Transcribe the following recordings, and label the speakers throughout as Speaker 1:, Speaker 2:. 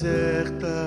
Speaker 1: deserta.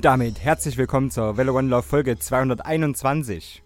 Speaker 2: Und damit herzlich willkommen zur Velo One Love Folge 221.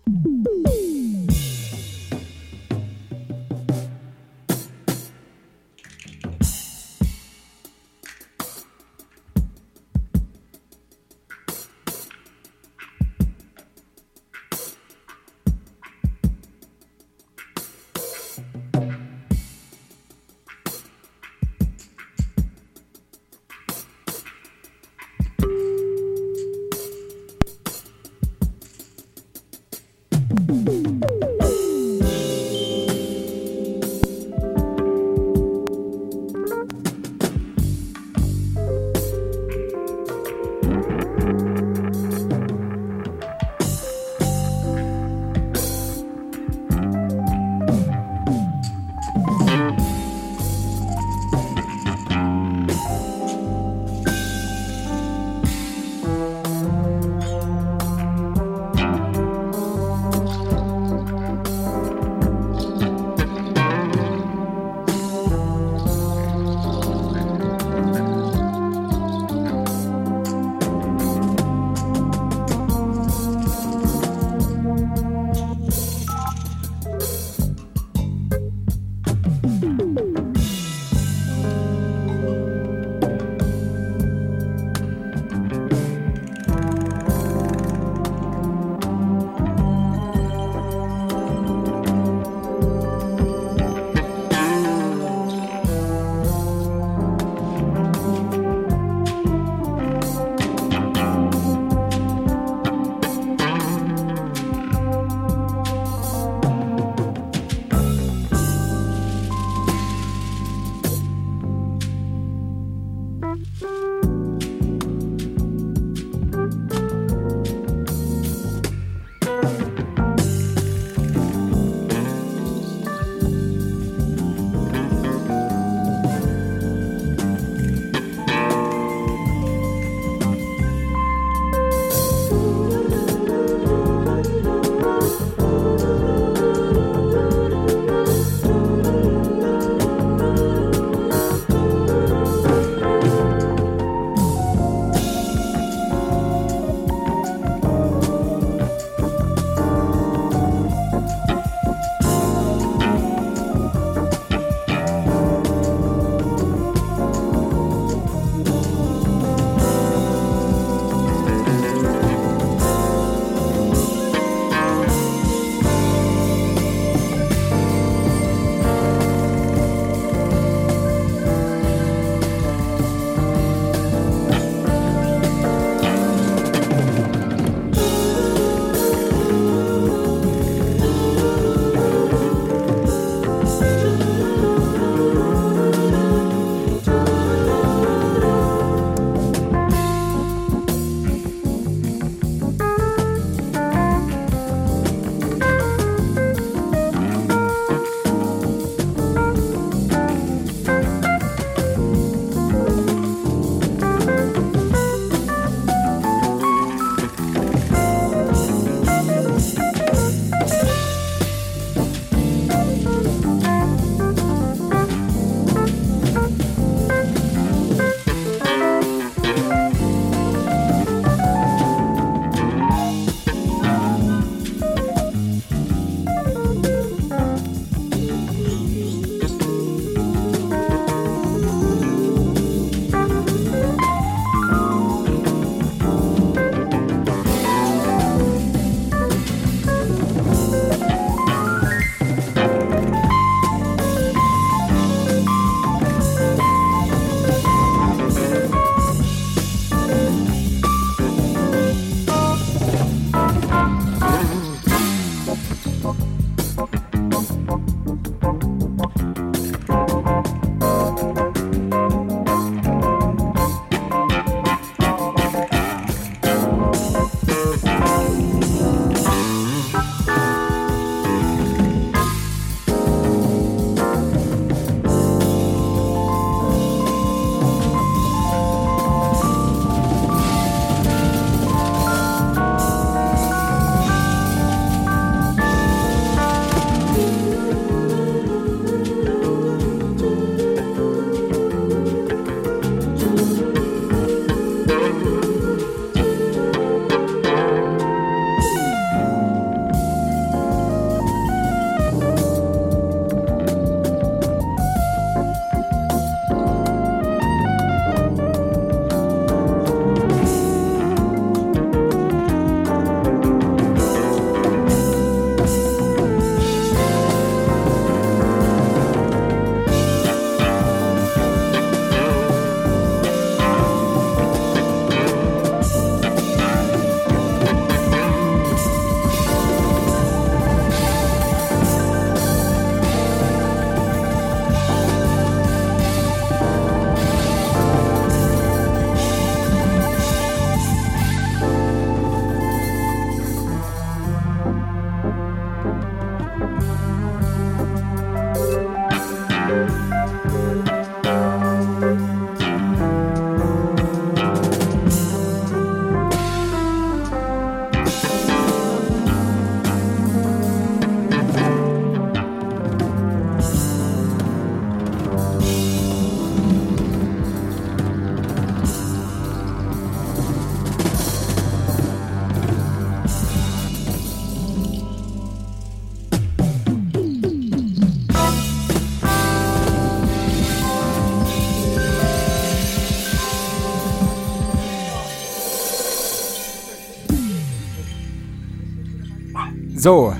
Speaker 2: So,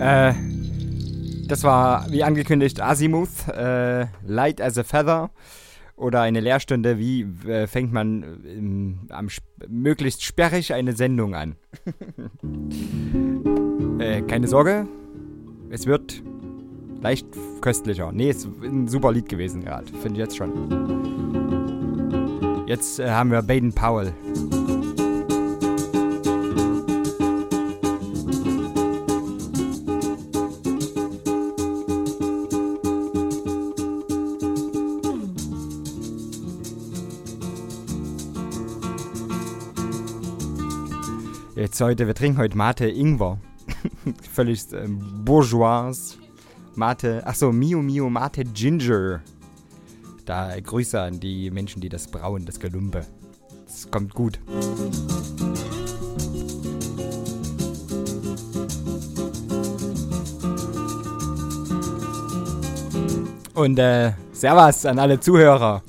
Speaker 2: äh, das war wie angekündigt Azimuth, äh, Light as a Feather oder eine Lehrstunde, wie äh, fängt man ähm, am möglichst sperrig eine Sendung an. äh, keine Sorge, es wird leicht köstlicher. Nee, es ist ein super Lied gewesen gerade, finde ich jetzt schon. Jetzt äh, haben wir Baden Powell. Jetzt heute, wir trinken heute Mate Ingwer. Völlig ähm, bourgeois. Mate, achso, Mio Mio Mate Ginger. Da Grüße an die Menschen, die das brauen, das Gelumpe. Das kommt gut. Und äh, Servus an alle Zuhörer.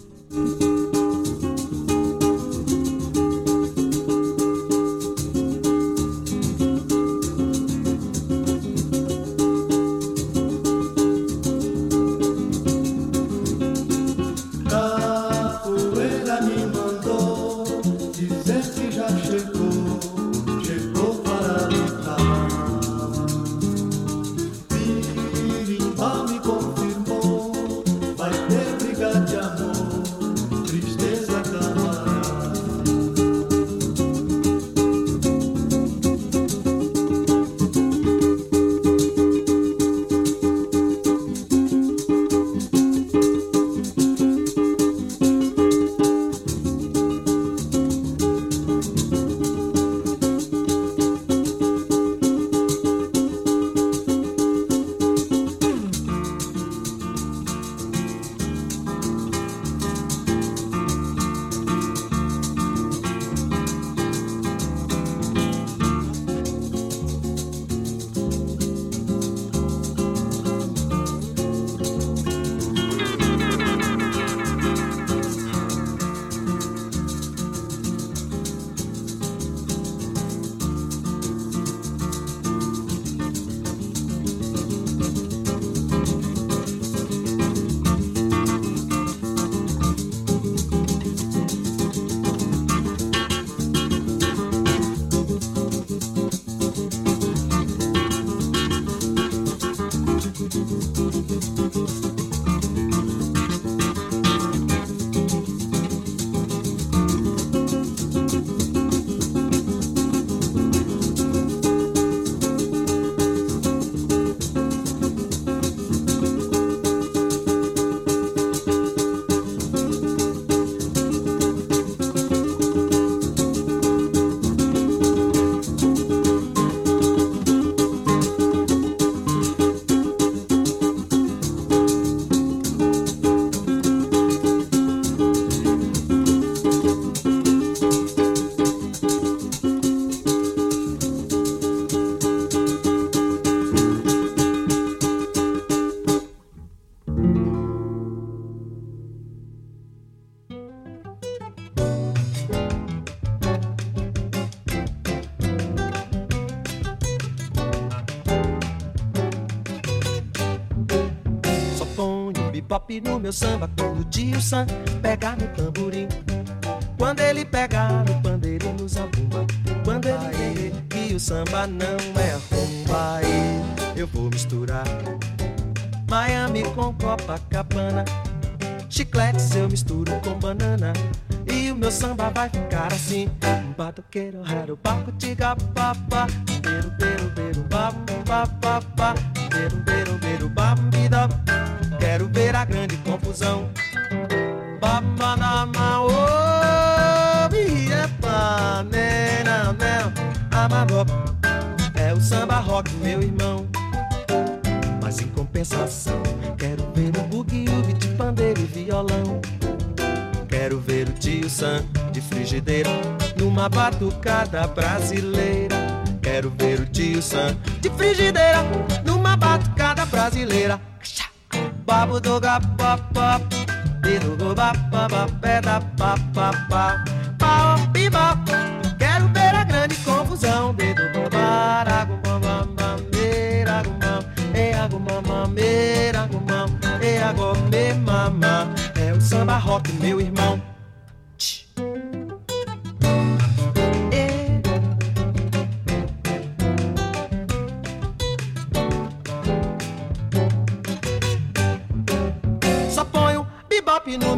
Speaker 3: Bop no meu samba quando o tio Sam pega no tamborim. Quando ele pega no pandeiro nos abumba. Quando ele vê que o samba não é rumba, eu vou misturar Miami com Copacabana. Chiclete eu misturo com banana. E o meu samba vai ficar assim. Batuqueiro, raro, baco, tiga, papá. Amarop. É o samba rock, meu irmão. Mas em compensação, quero ver o bugue-ugue de pandeiro e violão. Quero ver o tio Sam de frigideira numa batucada brasileira. Quero ver o tio Sam de frigideira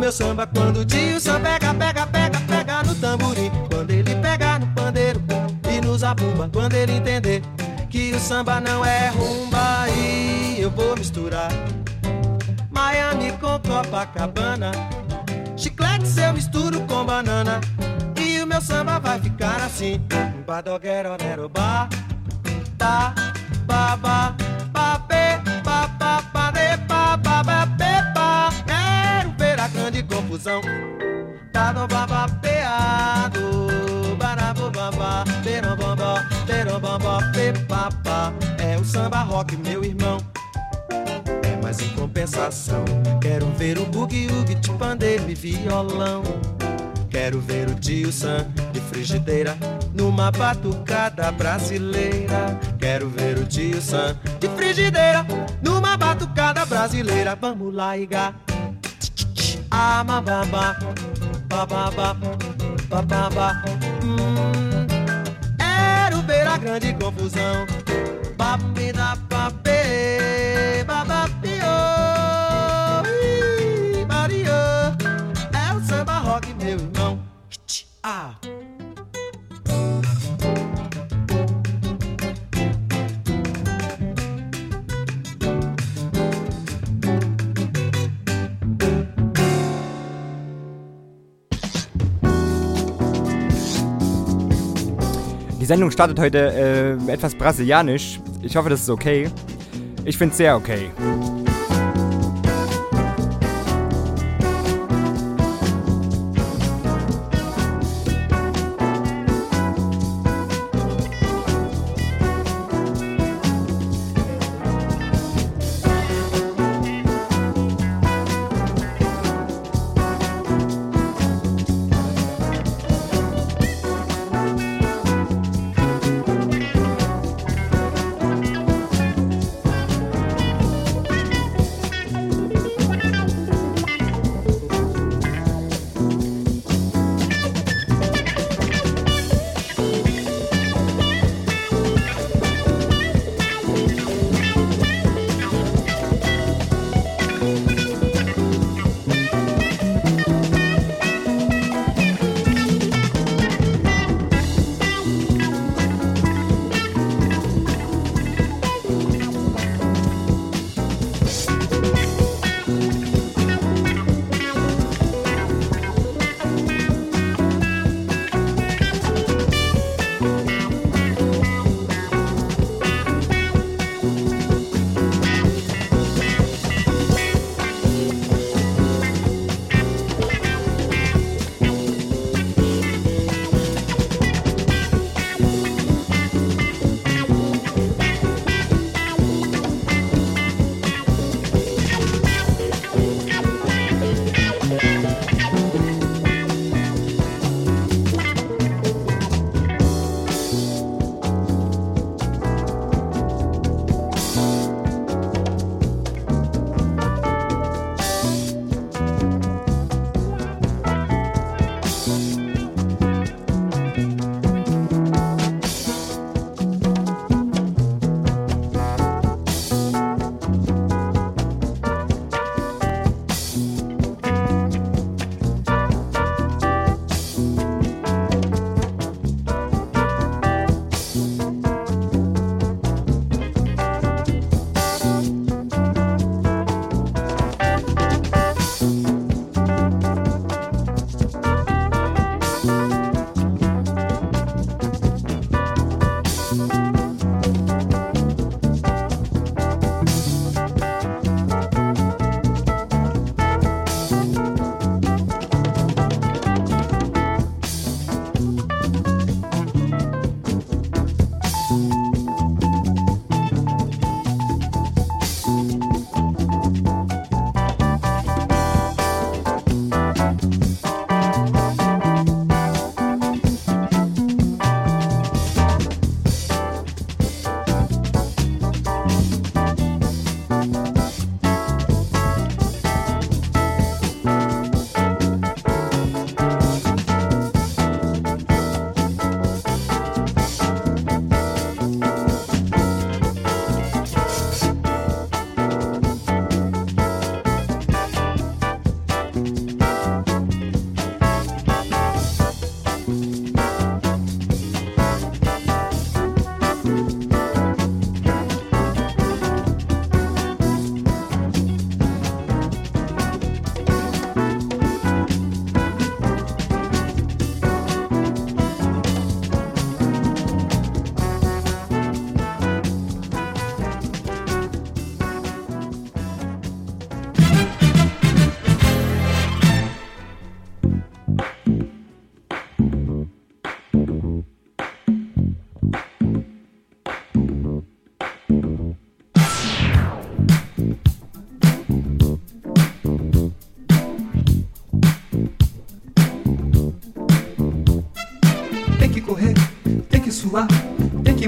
Speaker 3: meu samba quando o tio Sam pega, pega, pega, pega no tamborim. Quando ele pegar no pandeiro e nos abumba, quando ele entender que o samba não é rumba e eu vou misturar Miami com Copacabana. Chiclete eu misturo com banana e o meu samba vai ficar assim. Badoguero, nero, ba, tá, ba, ba. Grande confusão. Tá no babapeado, barabubamba, perambamba, perambamba, pepapa. É o samba rock, meu irmão. É, mas em compensação, quero ver o boogie-woogie de pandeiro e violão. Quero ver o tio Sam de frigideira numa batucada brasileira. Quero ver o tio Sam de frigideira numa batucada brasileira. Vamos lá, Iga. Ah, ama baba, bababa, bababa. Hum, era o a grande confusão. Babi da babê, babapio, bario. É o samba rock, meu irmão. Ah!
Speaker 2: Sendung startet heute äh, etwas brasilianisch. Ich hoffe, das ist okay. Ich finde es sehr okay.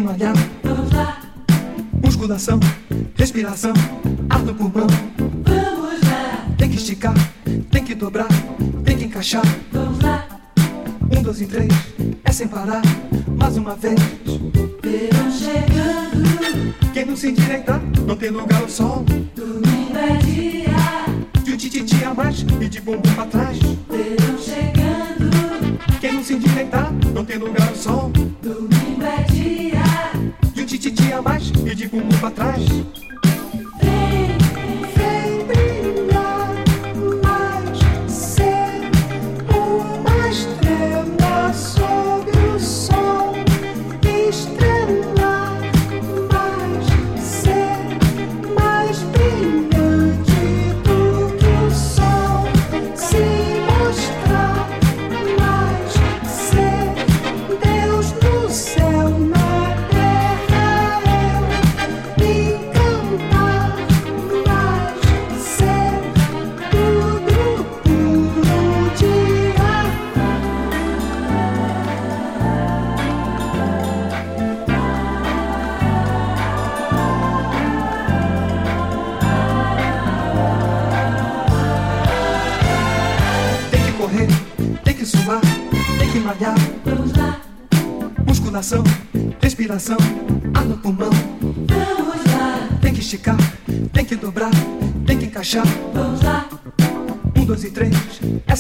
Speaker 4: manhã.
Speaker 5: Musculação, respiração, ar no pulmão.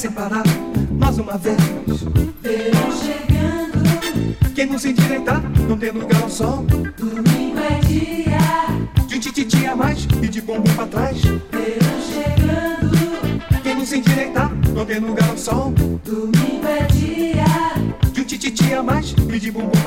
Speaker 5: sem parar, mais uma vez.
Speaker 4: Verão chegando.
Speaker 5: Quem não se endireitar, não tem lugar ao sol.
Speaker 4: Domingo é dia.
Speaker 5: De um tititi a mais e de bumbum pra trás.
Speaker 4: Verão chegando.
Speaker 5: Quem não se endireitar, não tem lugar ao sol.
Speaker 4: Domingo é dia.
Speaker 5: De um tititi a mais e de bumbum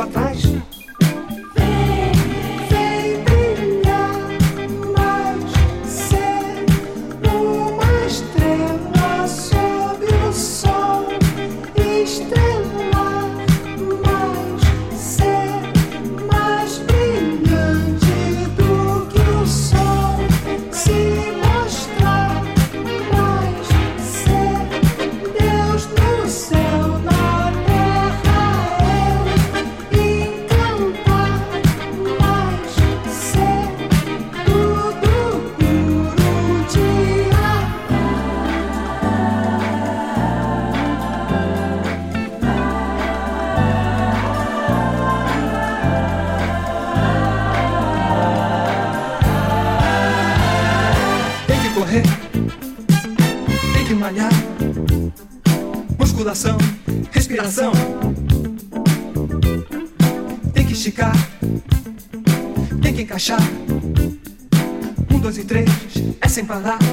Speaker 5: sem parar.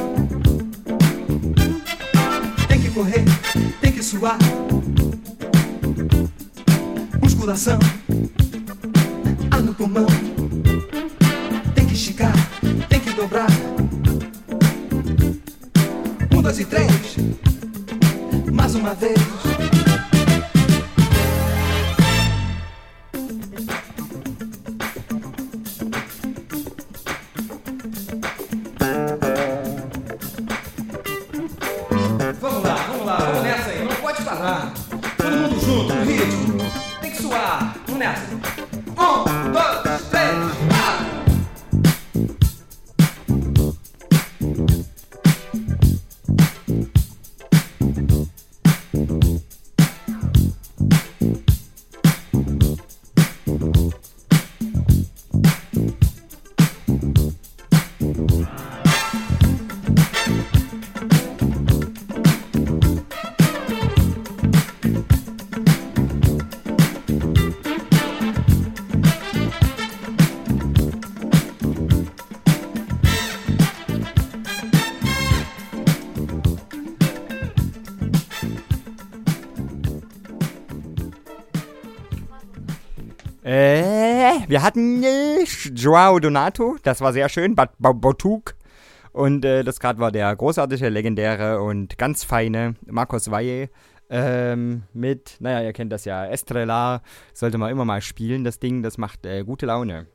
Speaker 2: Wir hatten äh, Joao Donato, das war sehr schön, Bat Bautuk. Und äh, das gerade war der großartige, legendäre und ganz feine Marcos Valle. Ähm, mit, naja, ihr kennt das ja, Estrella. Sollte man immer mal spielen, das Ding, das macht äh, gute Laune.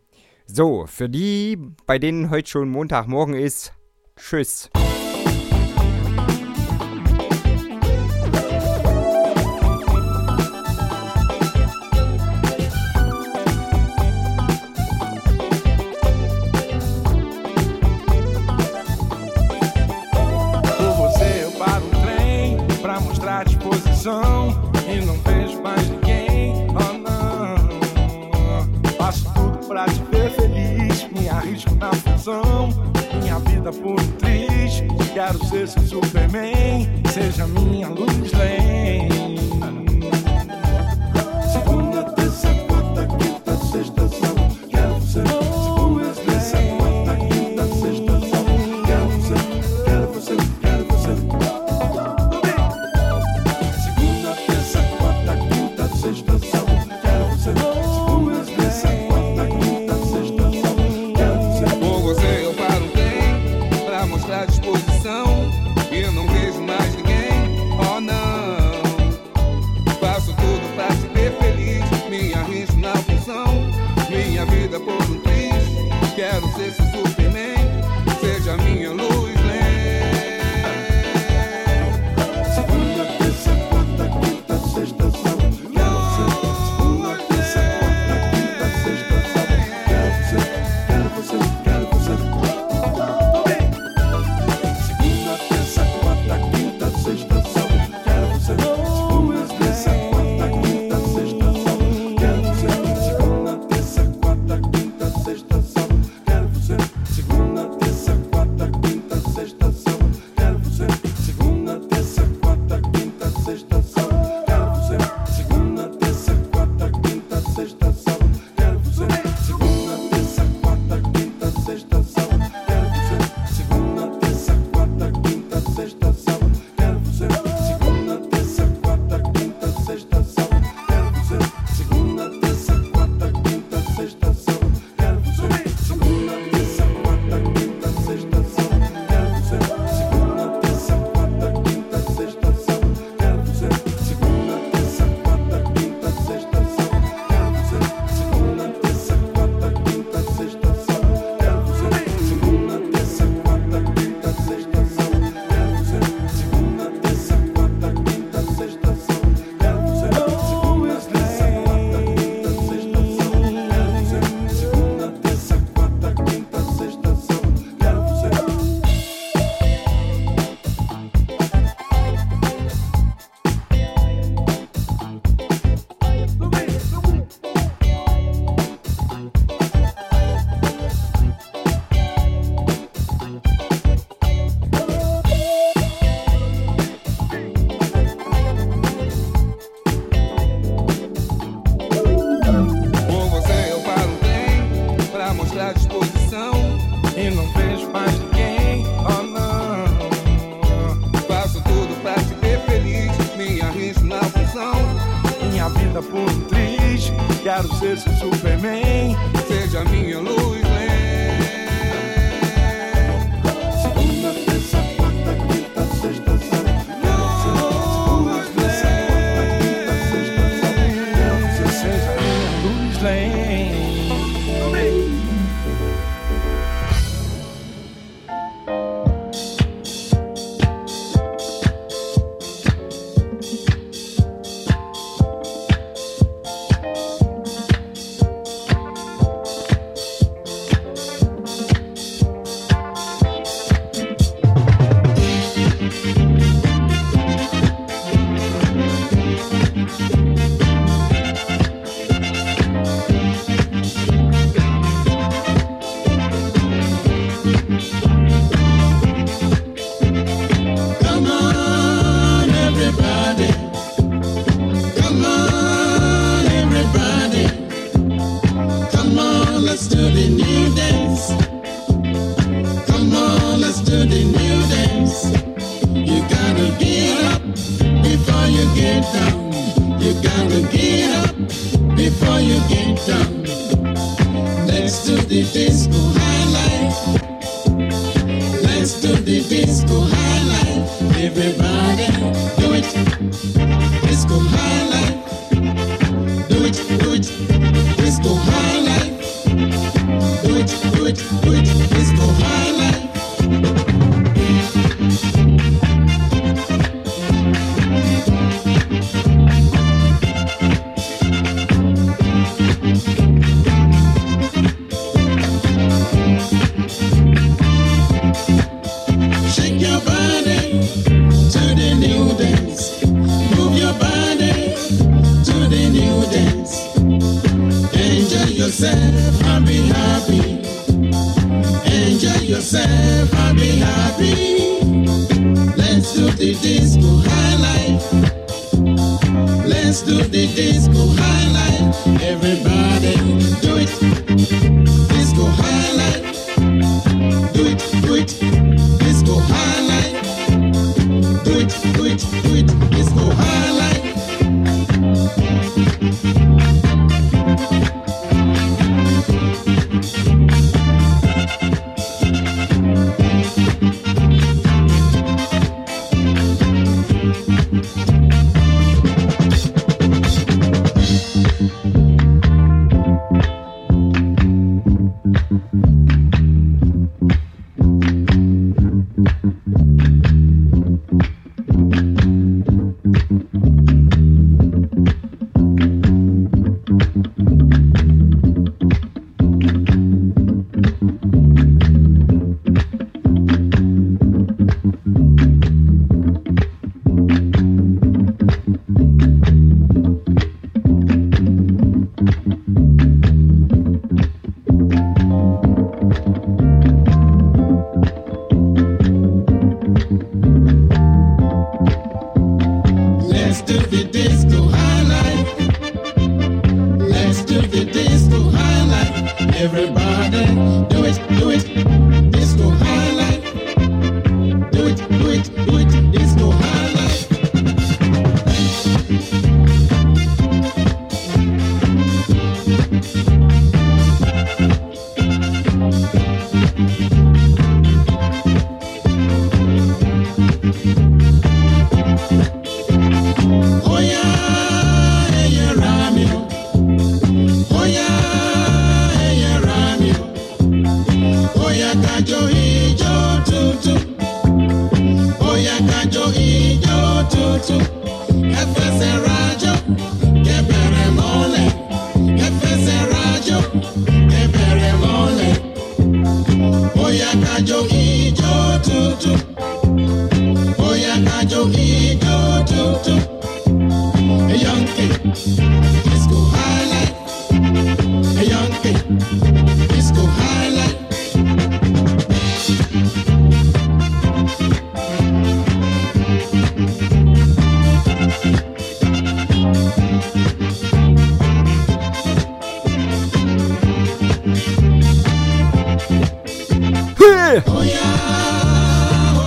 Speaker 2: So, für die, bei denen heute schon Montagmorgen ist, tschüss.
Speaker 6: coração. Minha vida por triste, quero ser seu Superman, seja minha luz
Speaker 7: lente. Everybody do it.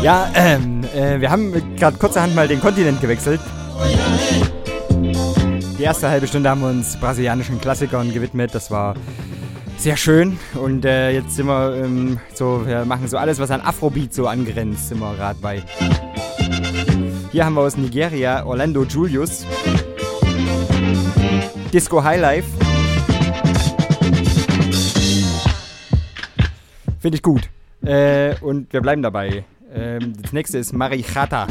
Speaker 2: Ja, ähm, äh, wir haben gerade kurzerhand mal den Kontinent gewechselt. Die erste halbe Stunde haben wir uns brasilianischen Klassikern gewidmet. Das war sehr schön. Und äh, jetzt sind wir ähm, so, wir machen so alles, was an Afrobeat so angrenzt, sind wir gerade bei. Hier haben wir aus Nigeria Orlando Julius. Disco Highlife. Finde ich gut. Äh, und wir bleiben dabei. Ähm, das nächste ist Marichata.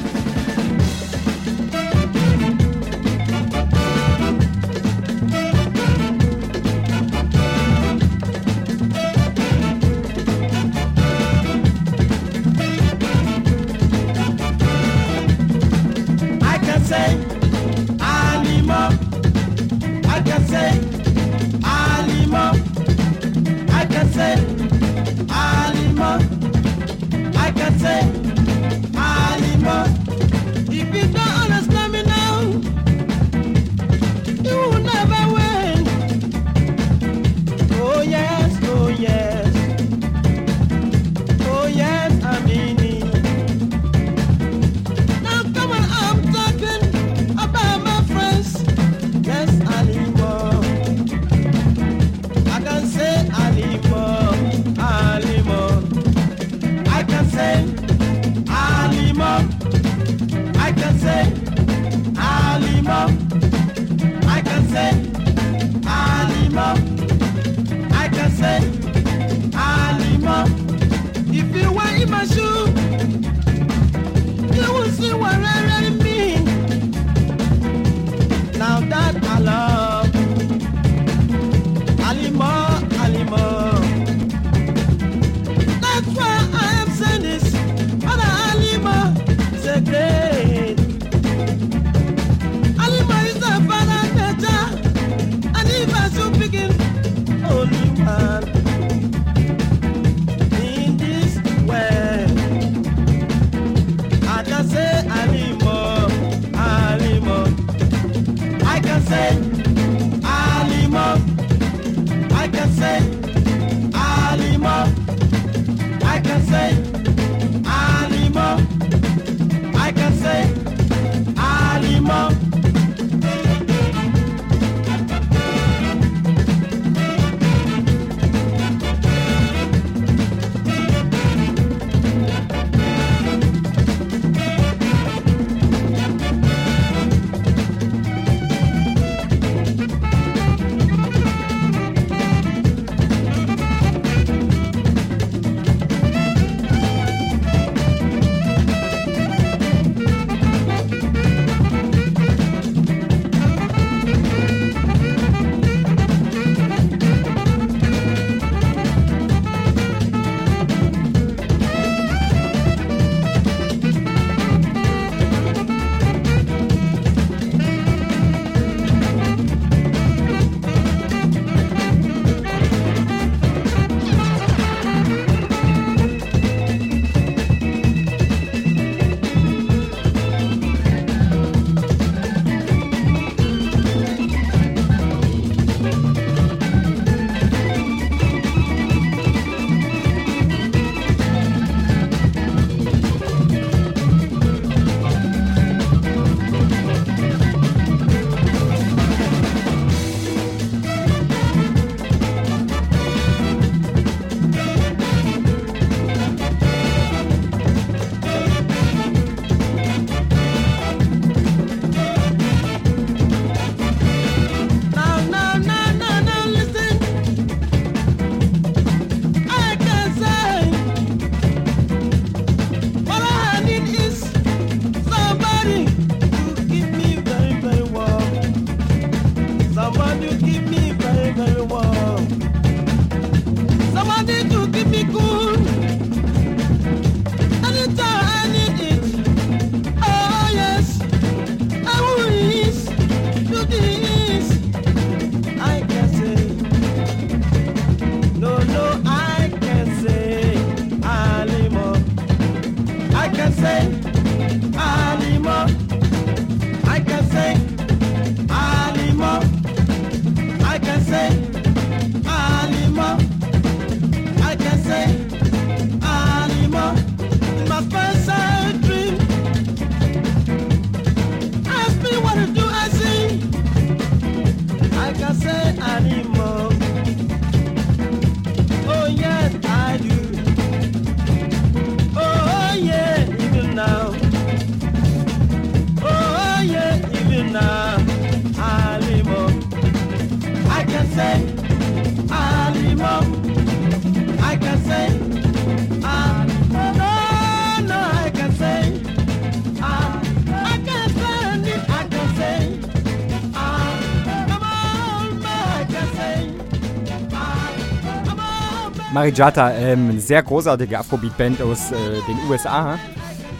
Speaker 2: Marijata, ähm, sehr großartige Afrobeat-Band aus äh, den USA,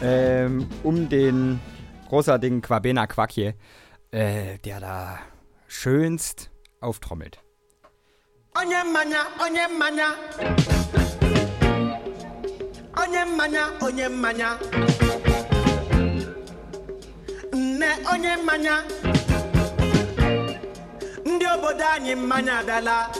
Speaker 2: ähm, um den großartigen Quabena Quakje, äh, der da schönst auftrommelt.
Speaker 8: Onyemana, Onyemana. Onyemana, Onyemana. Nne Onyemana. Ndị obodo anyị mmanya adala.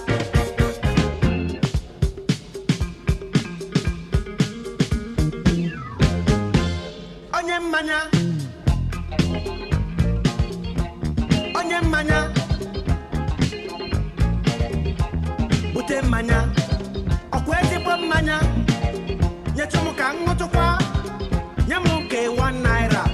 Speaker 8: Onyemanya. Onyemanya. Bute mmanya. Ọkwa ezigbo mmanya. Nyetụ m ka m. Nye m nke 1 naira.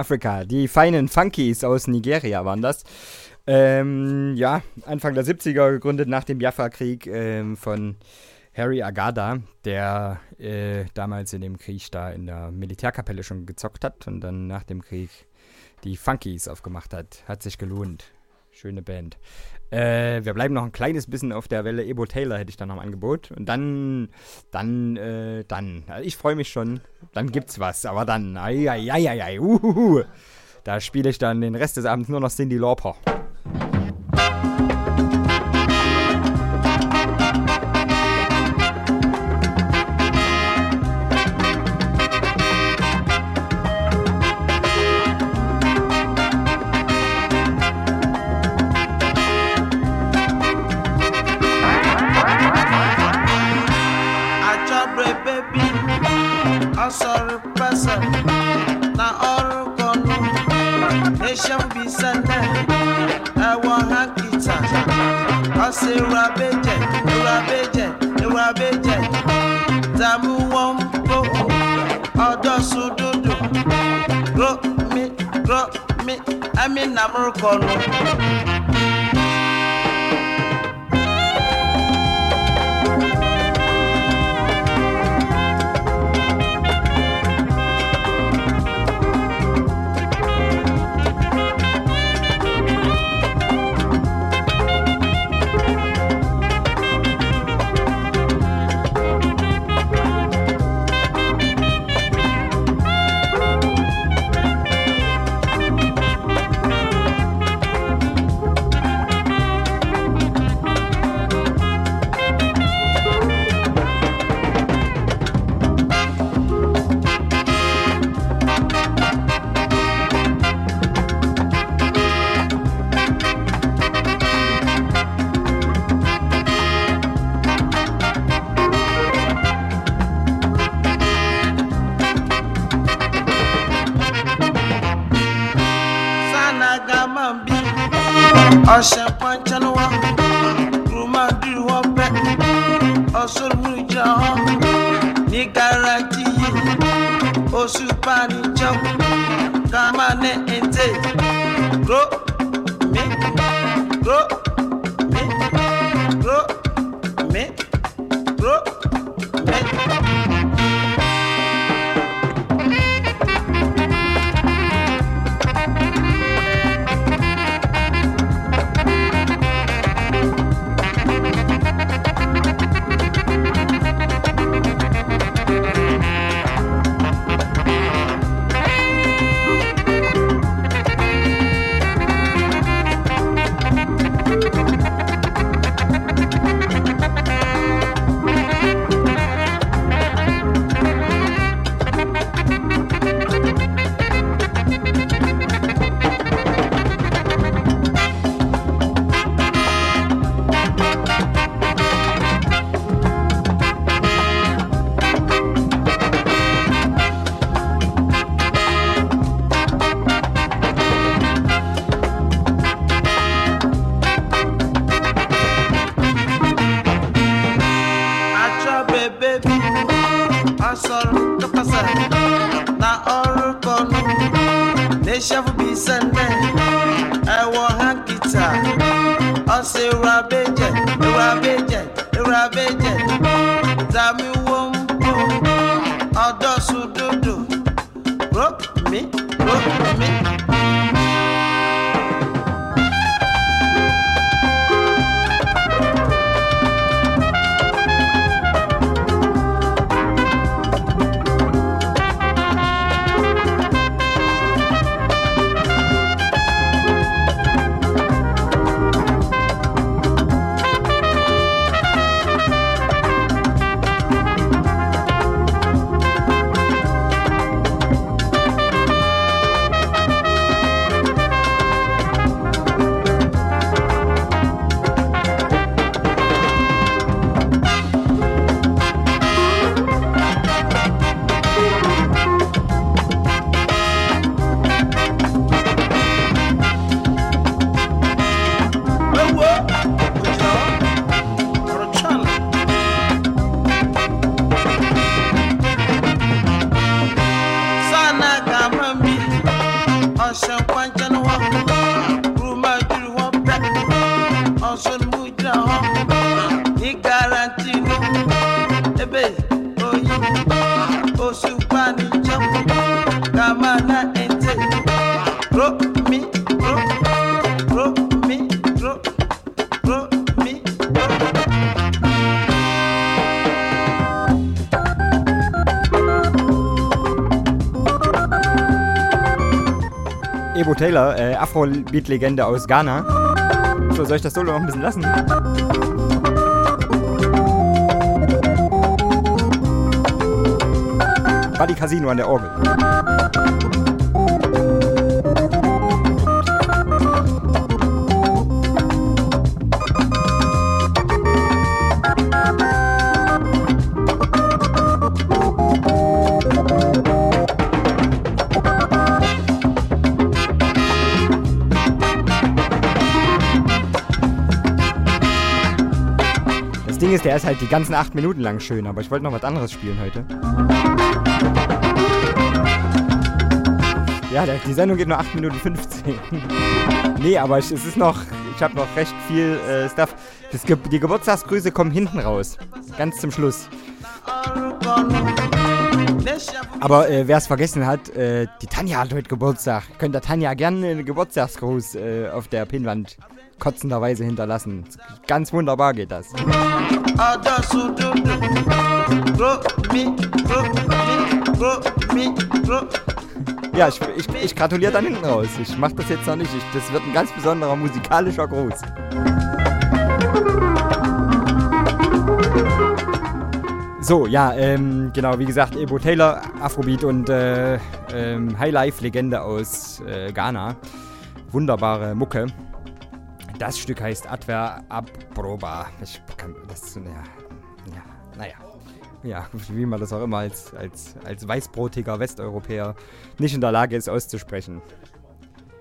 Speaker 9: Afrika.
Speaker 2: Die feinen Funkies aus Nigeria waren das. Ähm, ja, Anfang der 70er gegründet nach dem Biafra-Krieg ähm, von Harry Agada, der äh, damals in dem Krieg da in der Militärkapelle schon gezockt hat und dann nach dem Krieg die Funkies aufgemacht hat. Hat sich gelohnt. Schöne Band. Äh, wir bleiben noch ein kleines bisschen auf der Welle. Ebo Taylor hätte ich dann noch im Angebot. Und dann, dann, äh, dann. Also ich freue mich schon. Dann gibt's was. Aber dann, ai, ai, ai, ai, ai, uhuhu. Da spiele ich dann den Rest des Abends nur noch Cindy Lauper.
Speaker 9: Esham Bisanda, Awaha Kita,
Speaker 3: Ase Rabeje, Rabeje, Rabeje, Tamu Wompo, Odosu Dudu, Grow me, grow me, I'm in Amurkono. up and jump. Come on,
Speaker 2: eh. Taylor, äh, Afrobeat-Legende aus Ghana. So, soll ich das Solo noch ein bisschen lassen? Buddy Casino an der Orgel. Ding ist, der ist halt die ganzen acht Minuten lang schön, aber ich wollte noch was anderes spielen heute. Ja, die Sendung geht nur 8 Minuten 15. nee, aber ich, es ist noch, ich habe noch recht viel äh, Stuff. Das, die Geburtstagsgrüße kommen hinten raus. Ganz zum Schluss. Aber äh, wer es vergessen hat, äh, die Tanja hat heute Geburtstag. Könnt ihr Tanja gerne einen Geburtstagsgruß äh, auf der Pinnwand kotzenderweise hinterlassen. Ganz wunderbar geht das. Ja, ich, ich, ich gratuliere dann hinten raus. Ich mache das jetzt noch nicht. Ich, das wird ein ganz besonderer musikalischer Gruß. So, ja, ähm, genau, wie gesagt, Ebo Taylor, Afrobeat und äh, ähm, Highlife-Legende aus äh, Ghana. Wunderbare Mucke. Das Stück heißt Adver Abproba. Ich kann das, ja, ja, naja. Ja, wie man das auch immer als, als, als weißbrotiger Westeuropäer nicht in der Lage ist auszusprechen.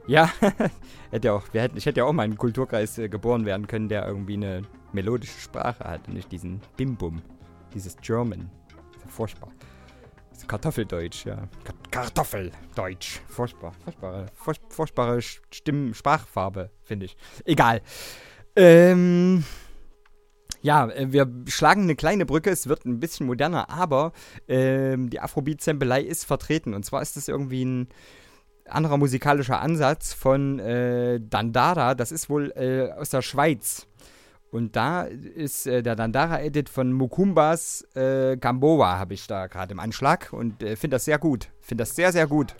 Speaker 2: Ja, hätte auch, wir hätten, ich hätte ja auch mal in einen Kulturkreis äh, geboren werden können, der irgendwie eine melodische Sprache hat und nicht diesen Bimbum, dieses German. Ja furchtbar. Kartoffeldeutsch, ja. Ka- Kartoffeldeutsch. Furchtbar. Furchtbare, furch- furchtbare Stimmen, Sprachfarbe, finde ich. Egal. Ähm. Ja, äh, wir schlagen eine kleine Brücke, es wird ein bisschen moderner, aber ähm, die Afrobeat-Sampelei ist vertreten. Und zwar ist es irgendwie ein anderer musikalischer Ansatz von äh, Dandara. Das ist wohl äh, aus der Schweiz. Und da ist äh, der Dandara-Edit von Mukumbas äh, Gamboa, habe ich da gerade im Anschlag. Und äh, finde das sehr gut. Finde das sehr, sehr gut.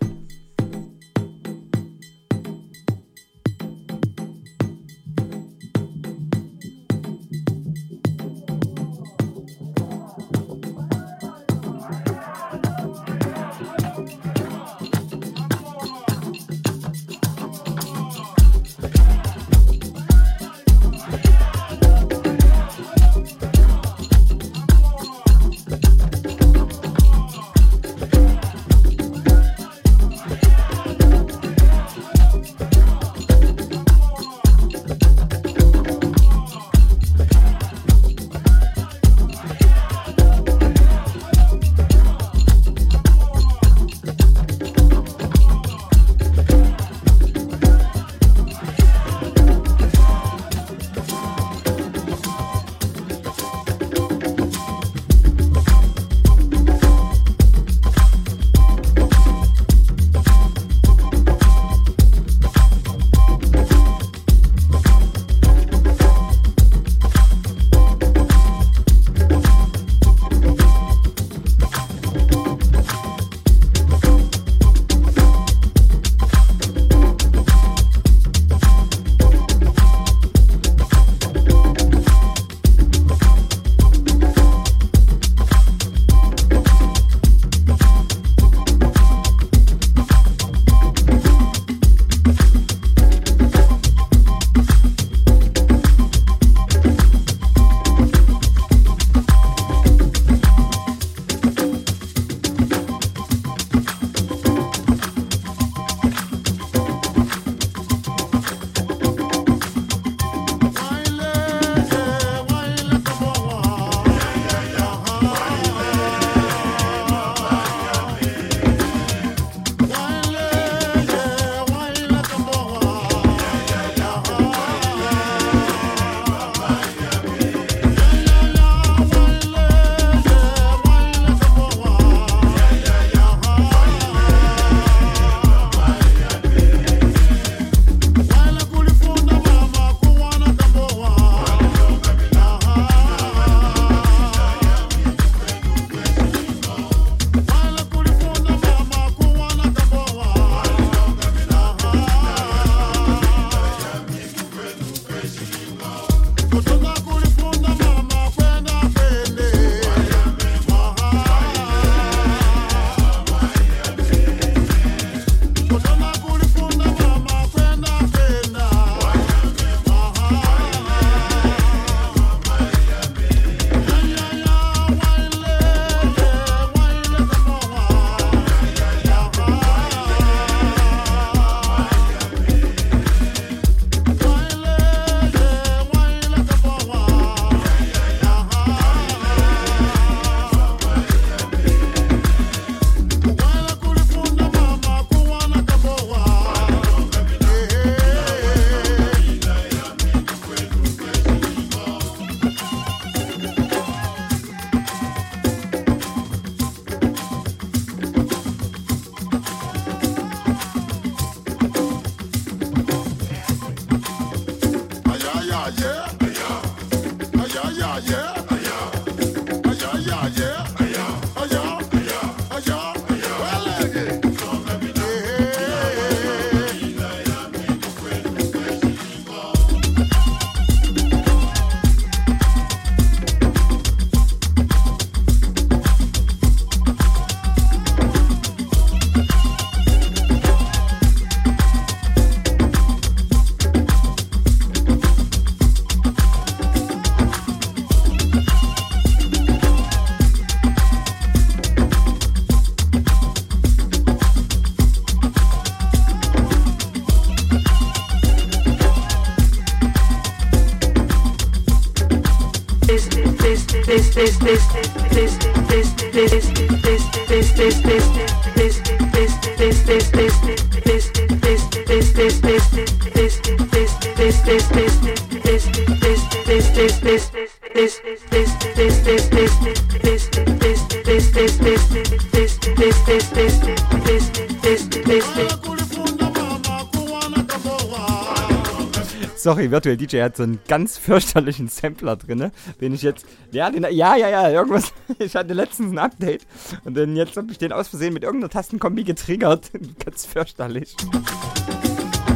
Speaker 7: Sorry, Virtual DJ hat so einen ganz fürchterlichen Sampler drin, den ich jetzt. Ja, den, ja, ja, ja, irgendwas. Ich hatte letztens ein Update und dann jetzt habe ich den aus Versehen mit irgendeiner Tastenkombi getriggert. ganz fürchterlich.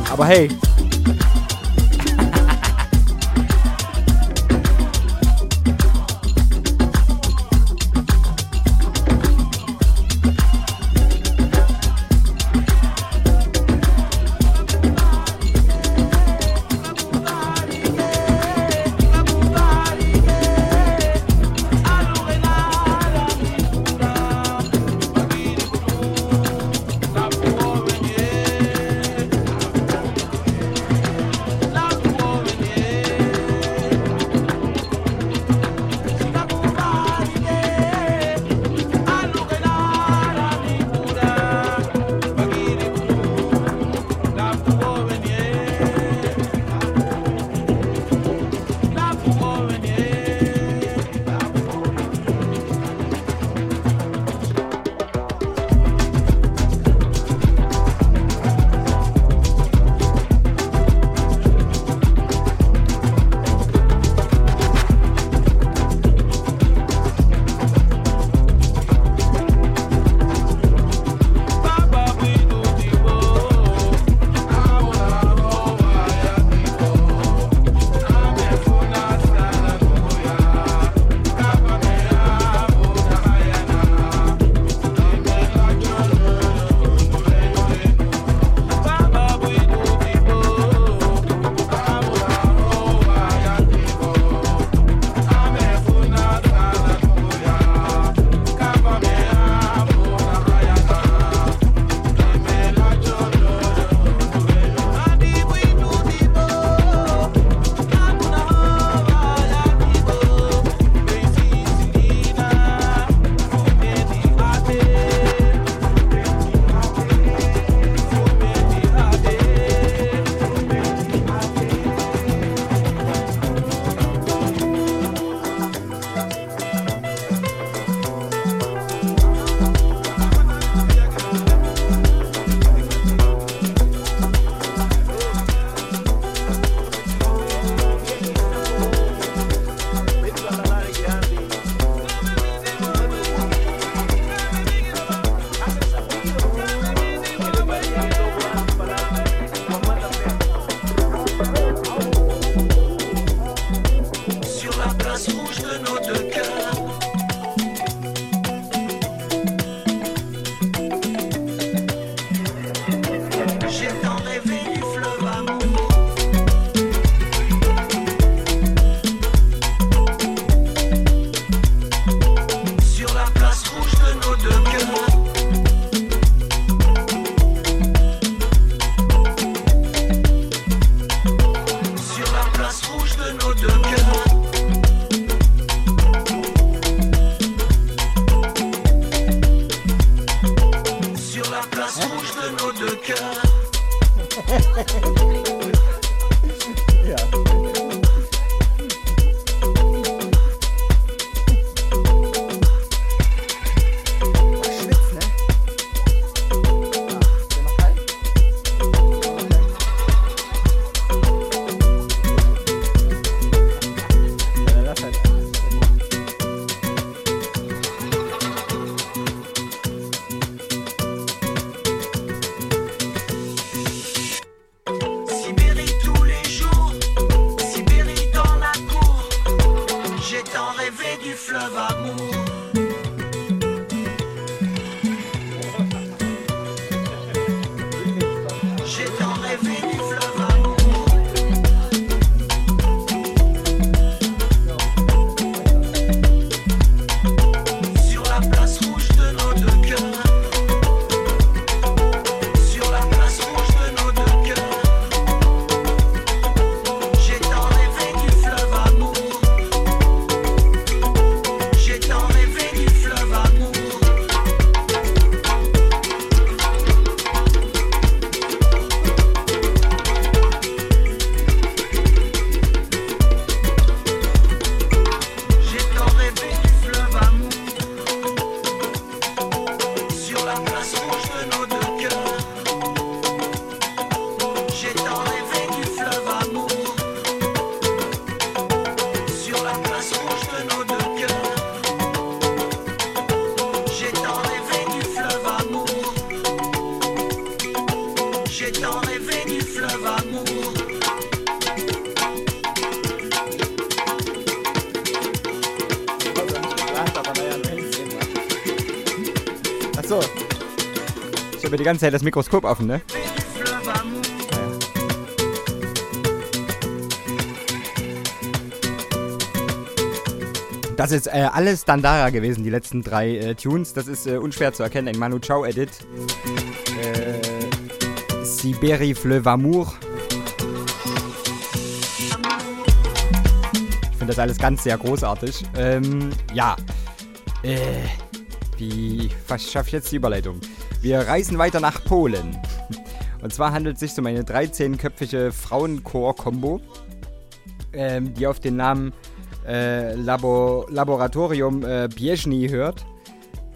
Speaker 7: Aber hey.
Speaker 10: Die ganze Zeit das Mikroskop offen, ne? Das ist äh, alles Dandara gewesen, die letzten drei äh, Tunes. Das ist äh, unschwer zu erkennen. Ein Manu Chao Edit. Äh, Siberi Fleuve Amour. Ich finde das alles ganz sehr großartig. Ähm, ja. Äh, wie schaffe ich jetzt die Überleitung? Wir reisen weiter nach Polen. Und zwar handelt es sich um eine 13-köpfige Frauenchor-Kombo, ähm, die auf den Namen äh, Labo Laboratorium äh, Bieżni hört.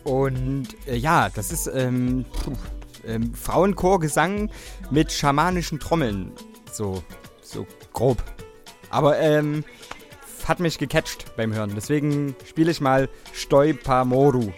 Speaker 10: Und äh, ja, das ist ähm, ähm, Frauenchorgesang mit schamanischen Trommeln. So, so grob. Aber ähm, hat mich gecatcht beim Hören. Deswegen spiele ich mal Stoi Pamoru.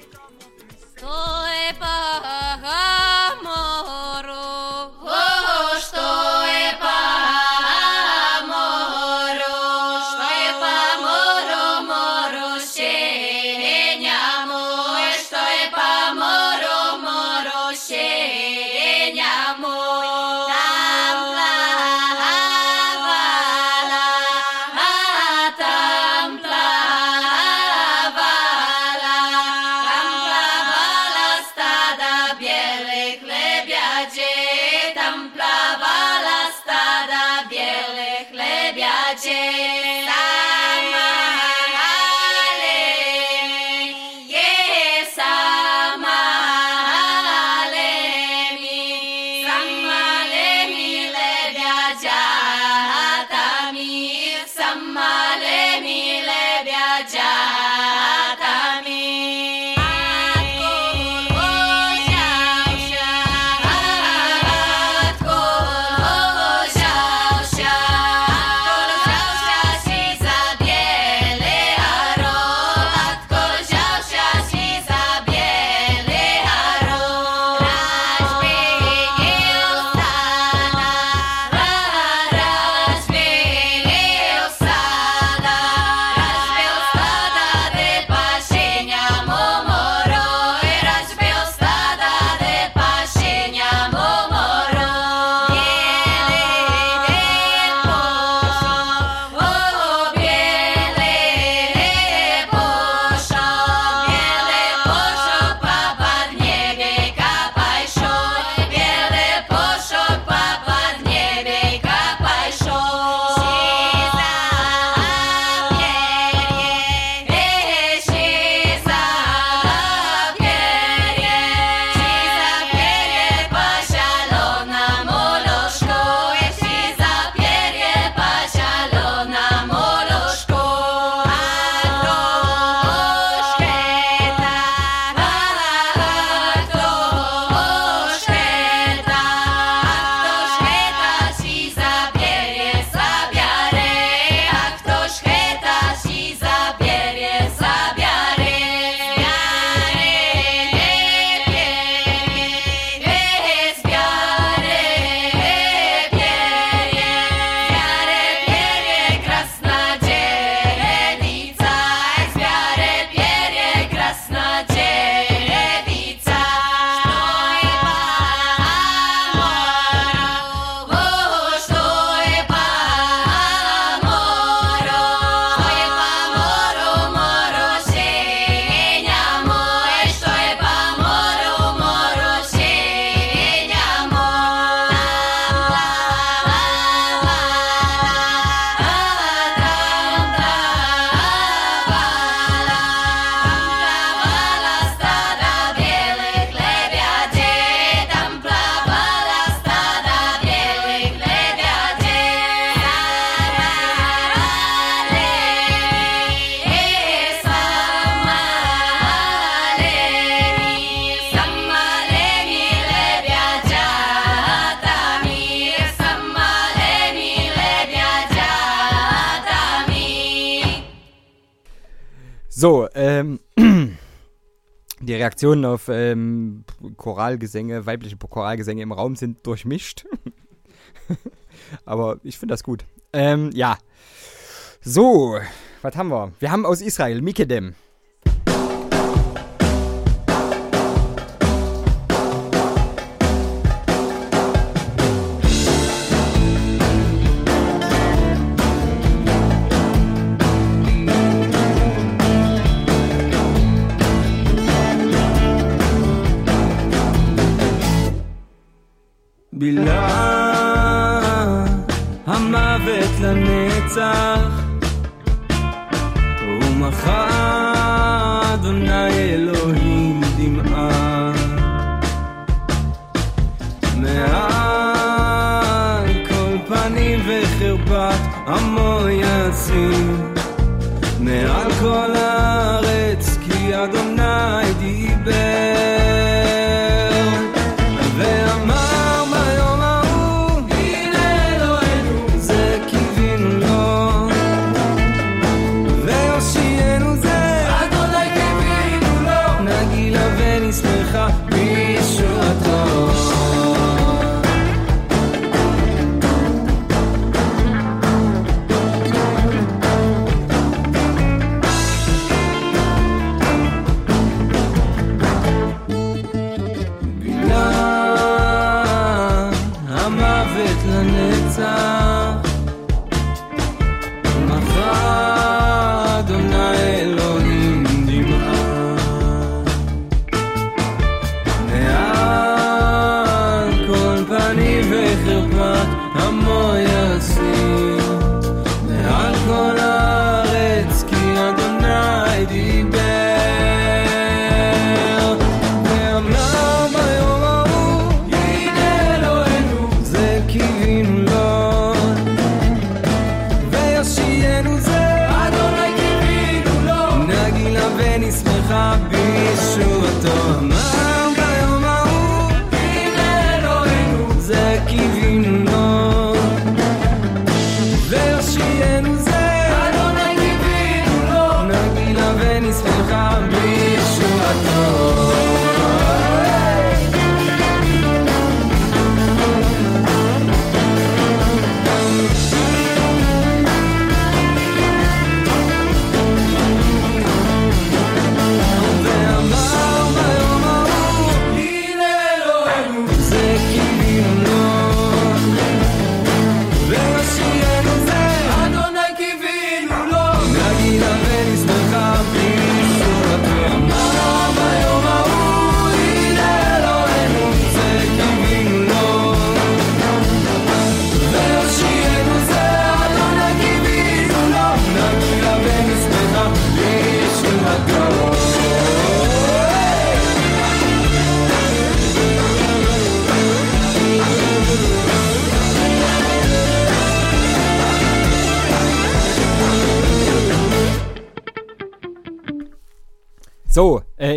Speaker 11: Reaktionen auf ähm, Choralgesänge, weibliche Choralgesänge im Raum sind durchmischt. Aber ich finde das gut. Ähm, ja. So, was haben wir? Wir haben aus Israel Mikedem. time.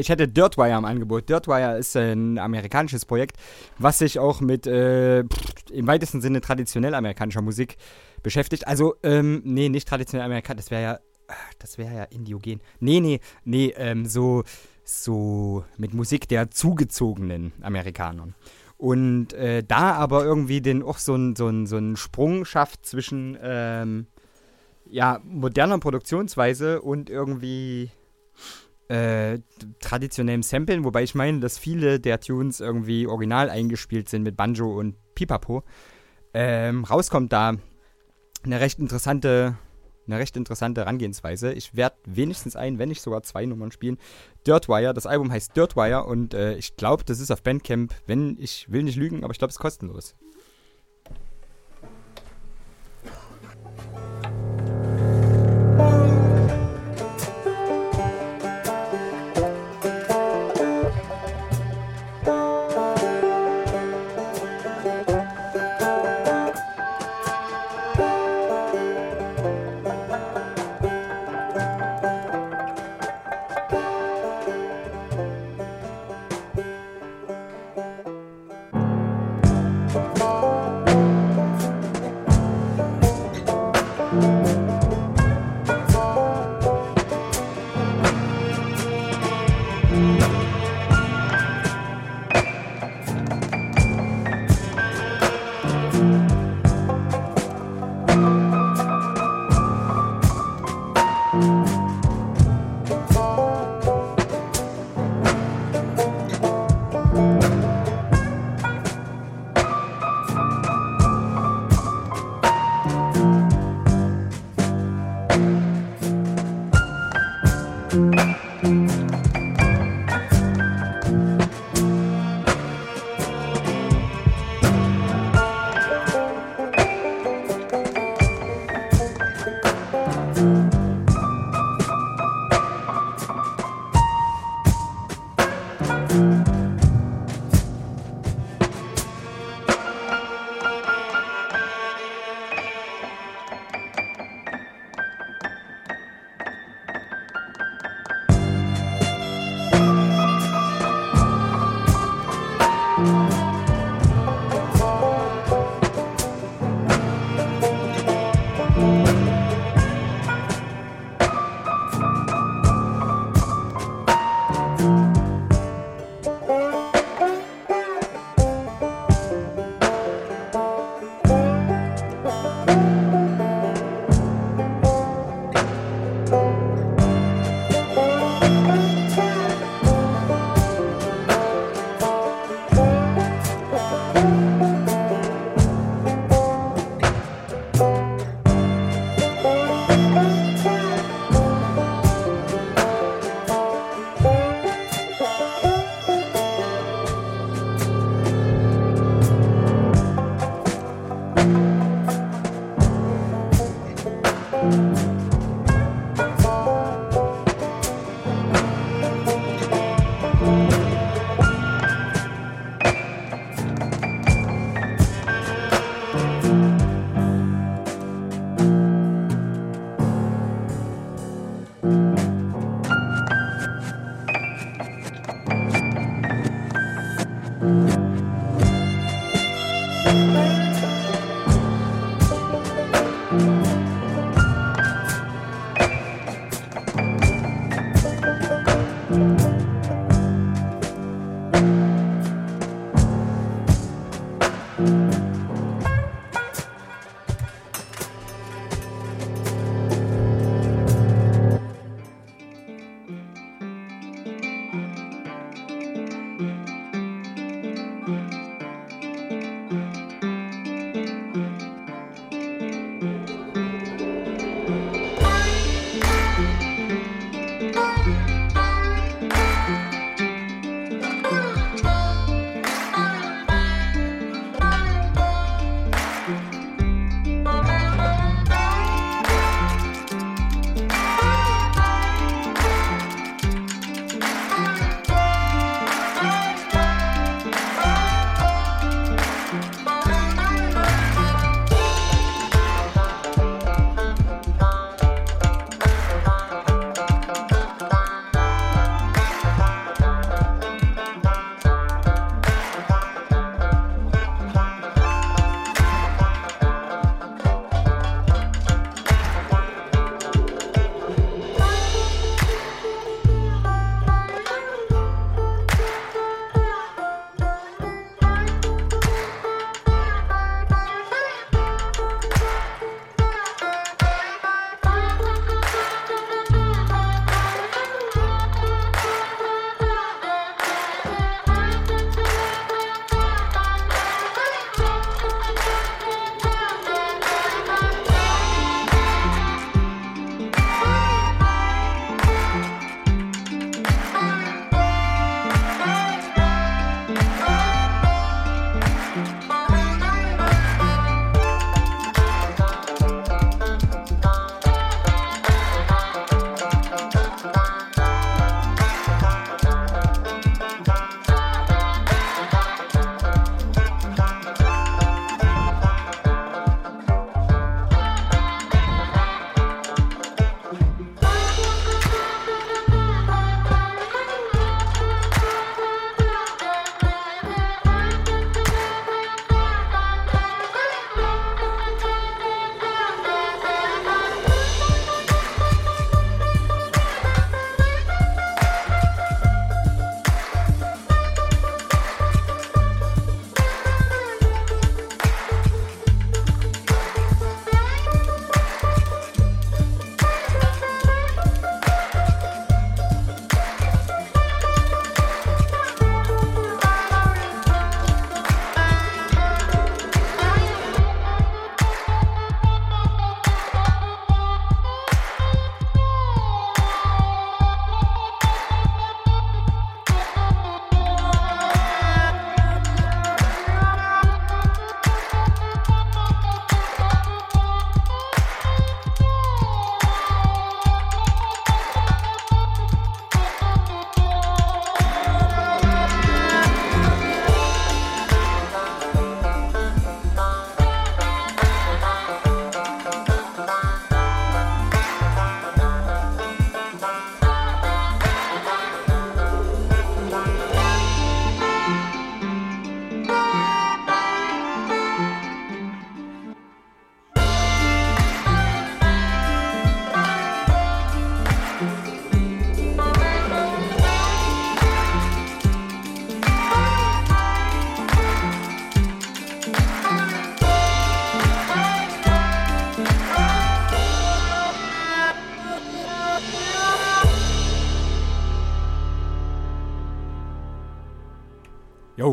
Speaker 11: Ich hätte Dirtwire am Angebot. Dirtwire ist ein amerikanisches Projekt, was sich auch mit äh, im weitesten Sinne traditionell amerikanischer Musik beschäftigt. Also, ähm, nee, nicht traditionell amerikanisch, das wäre ja, ah, das wäre ja indiogen. Nee, nee, nee, ähm, so, so mit Musik der zugezogenen Amerikanern. Und äh, da aber irgendwie den auch so einen so so ein Sprung schafft zwischen ähm, ja, moderner Produktionsweise und irgendwie äh, traditionellem Samplen, wobei ich meine, dass viele der Tunes irgendwie original eingespielt sind mit Banjo und Pipapo. Ähm, rauskommt da eine recht interessante, eine recht interessante Herangehensweise. Ich werde wenigstens ein, wenn nicht sogar zwei Nummern spielen. Dirtwire, das Album heißt Dirtwire und äh, ich glaube, das ist auf Bandcamp, wenn ich will nicht lügen, aber ich glaube, es ist kostenlos.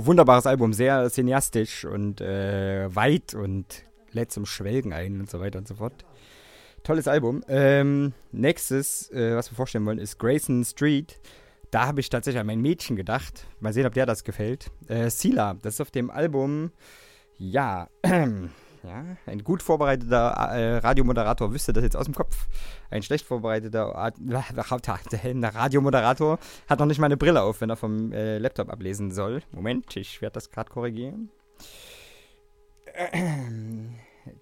Speaker 2: Wunderbares Album, sehr cineastisch und äh, weit und lädt zum Schwelgen ein und so weiter und so fort. Tolles Album. Ähm, nächstes, äh, was wir vorstellen wollen, ist Grayson Street. Da habe ich tatsächlich an mein Mädchen gedacht. Mal sehen, ob der das gefällt. Äh, Sila, das ist auf dem Album, ja, ja, ein gut vorbereiteter äh, Radiomoderator wüsste das jetzt aus dem Kopf. Ein schlecht vorbereiteter Art- Radiomoderator hat noch nicht mal eine Brille auf, wenn er vom äh, Laptop ablesen soll. Moment, ich werde das gerade korrigieren.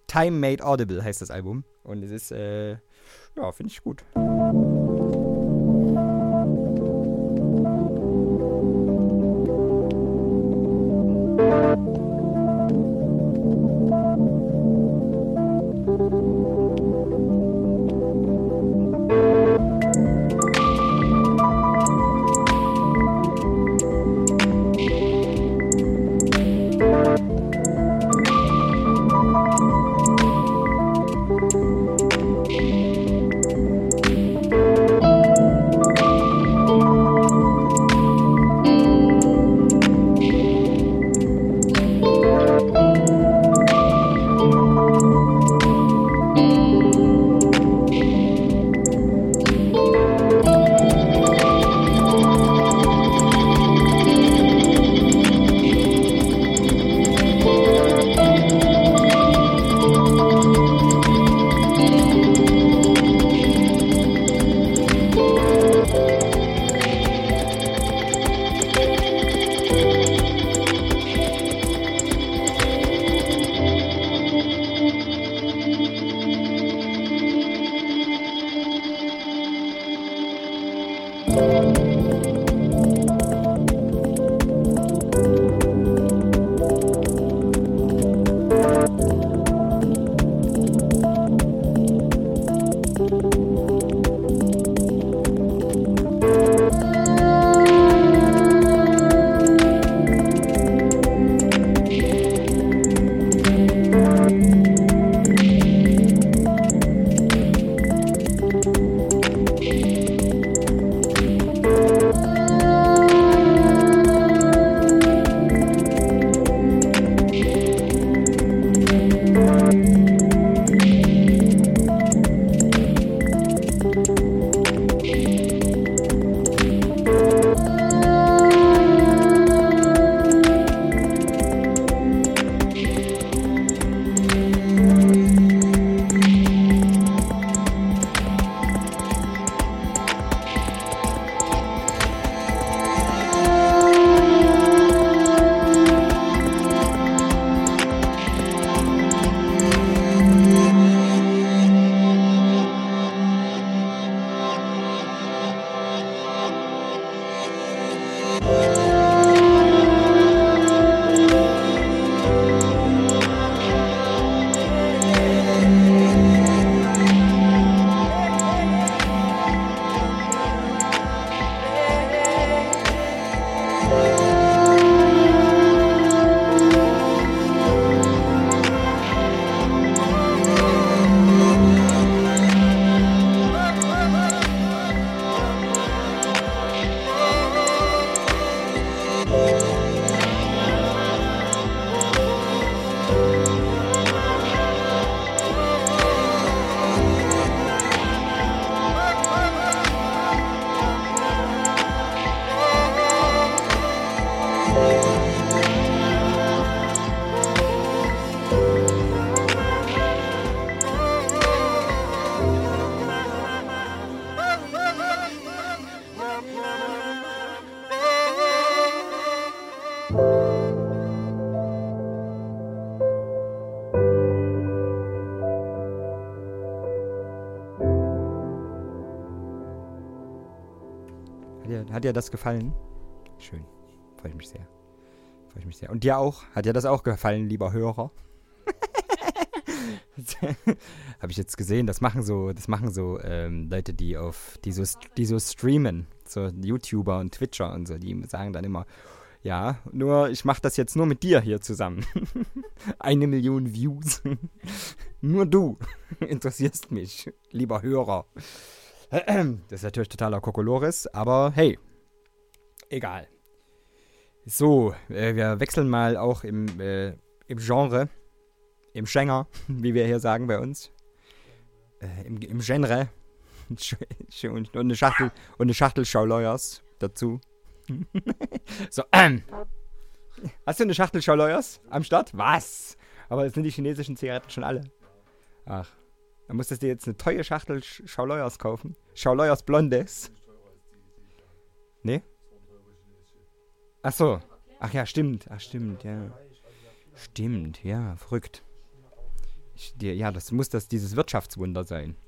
Speaker 2: Time Made Audible heißt das Album. Und es ist, äh, ja, finde ich gut. Hat dir das gefallen? Schön. Freue ich mich sehr. Freue ich mich sehr. Und dir auch? Hat dir das auch gefallen, lieber Hörer? Habe ich jetzt gesehen, das machen so, das machen so ähm, Leute, die auf, die so, die so streamen, so YouTuber und Twitcher und so, die sagen dann immer, ja, nur ich mache das jetzt nur mit dir hier zusammen. Eine Million Views. nur du interessierst mich, lieber Hörer. Das ist natürlich totaler Kokolores, aber hey, egal. So, äh, wir wechseln mal auch im, äh, im Genre, im Schenger, wie wir hier sagen bei uns. Äh, im, Im Genre. und eine Schachtel, und eine Schachtel Schauleuers dazu. so, ähm. Hast du eine Schachtel Schauleuers am Start? Was? Aber jetzt sind die chinesischen Zigaretten schon alle. Ach. Dann musstest du jetzt eine teure Schachtel Sch- Schauleuers kaufen. Schauleuers Blondes. Nee? Ach so. Ach ja, stimmt. Ach, stimmt, ja. Stimmt, ja, verrückt. Ich, ja, das muss das dieses Wirtschaftswunder sein.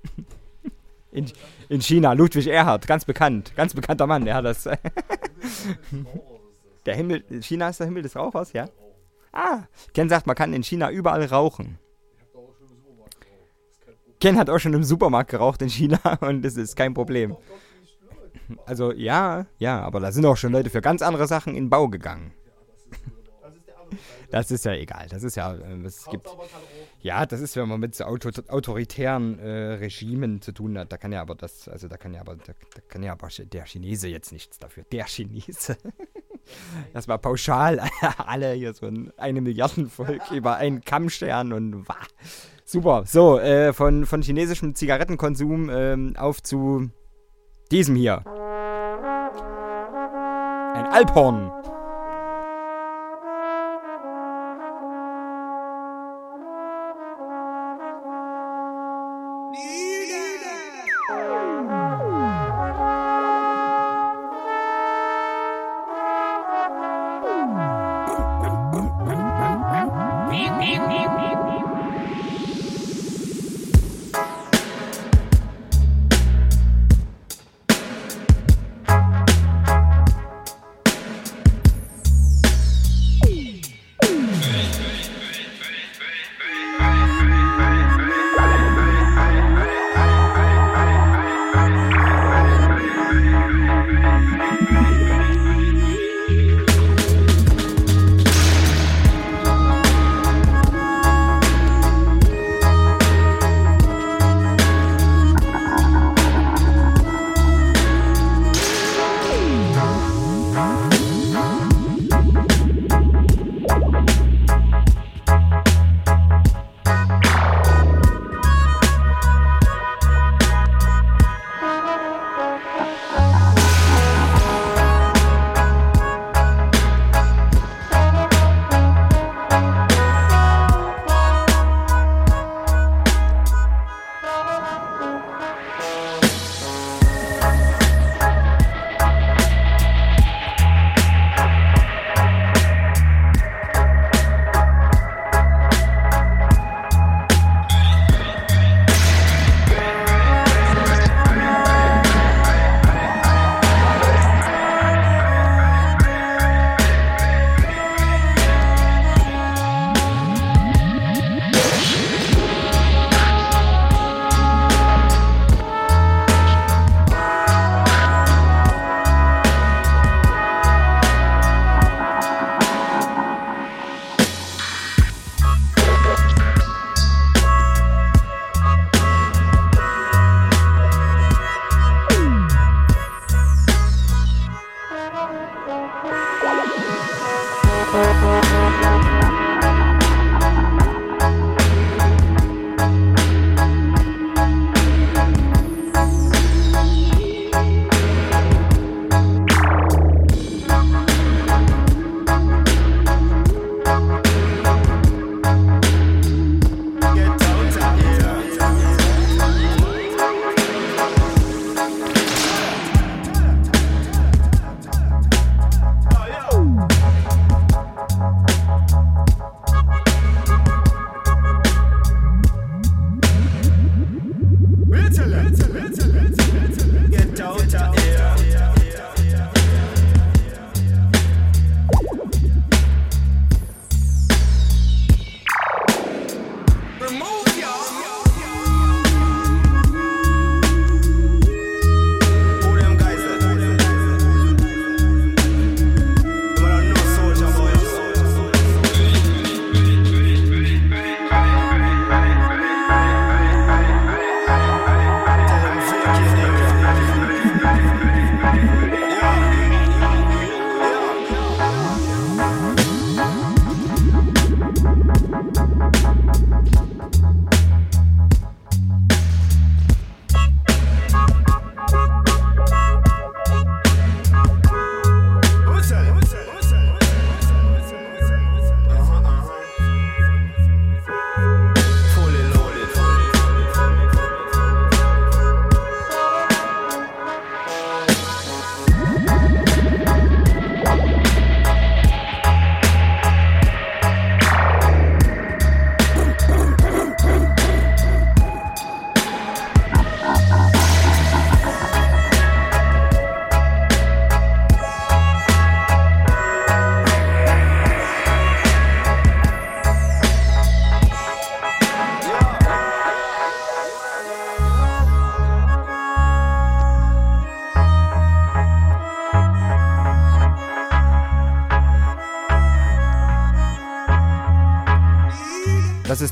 Speaker 2: In, in China, Ludwig Erhard, ganz bekannt. Ganz bekannter Mann, ja, das. der Himmel, China ist der Himmel des Rauchers, ja? Ah, Ken sagt, man kann in China überall rauchen. Ken hat auch schon im Supermarkt geraucht in China und das ist kein Problem. Also ja, ja, aber da sind auch schon Leute für ganz andere Sachen in Bau gegangen. Das ist ja egal. Das ist ja, äh, es gibt, ja, das ist, wenn man mit so auto, autoritären äh, Regimen zu tun hat. Da kann ja aber das, also da kann ja aber, da, da kann ja aber der Chinese jetzt nichts dafür. Der Chinese. Das war pauschal alle hier so ein eine Milliardenvolk über einen Kammstern und wah. Super. So, äh, von, von chinesischem Zigarettenkonsum ähm, auf zu diesem hier. Ein Alphorn.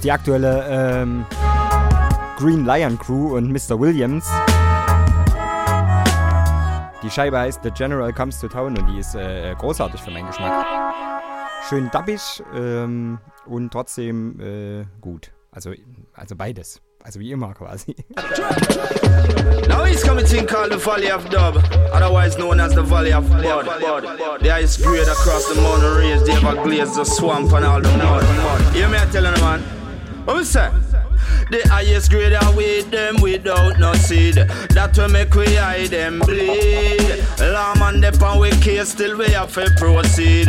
Speaker 2: Die aktuelle ähm, Green Lion Crew und Mr. Williams. Die Scheibe heißt The General Comes to Town und die ist äh, großartig für meinen Geschmack. Schön dappig ähm, und trotzdem äh, gut. Also, also beides. Also wie immer quasi.
Speaker 12: Now he's coming thing called the Valley of Dub, otherwise known as the Valley of Blood. The ice grade across the mountain range, the Everglades, the swamp and all the mud. Hear me I telling you, man? What we say? The highest grade are with them without no seed. That will make we hide them bleed. Lamb and the pan we case still we have to proceed.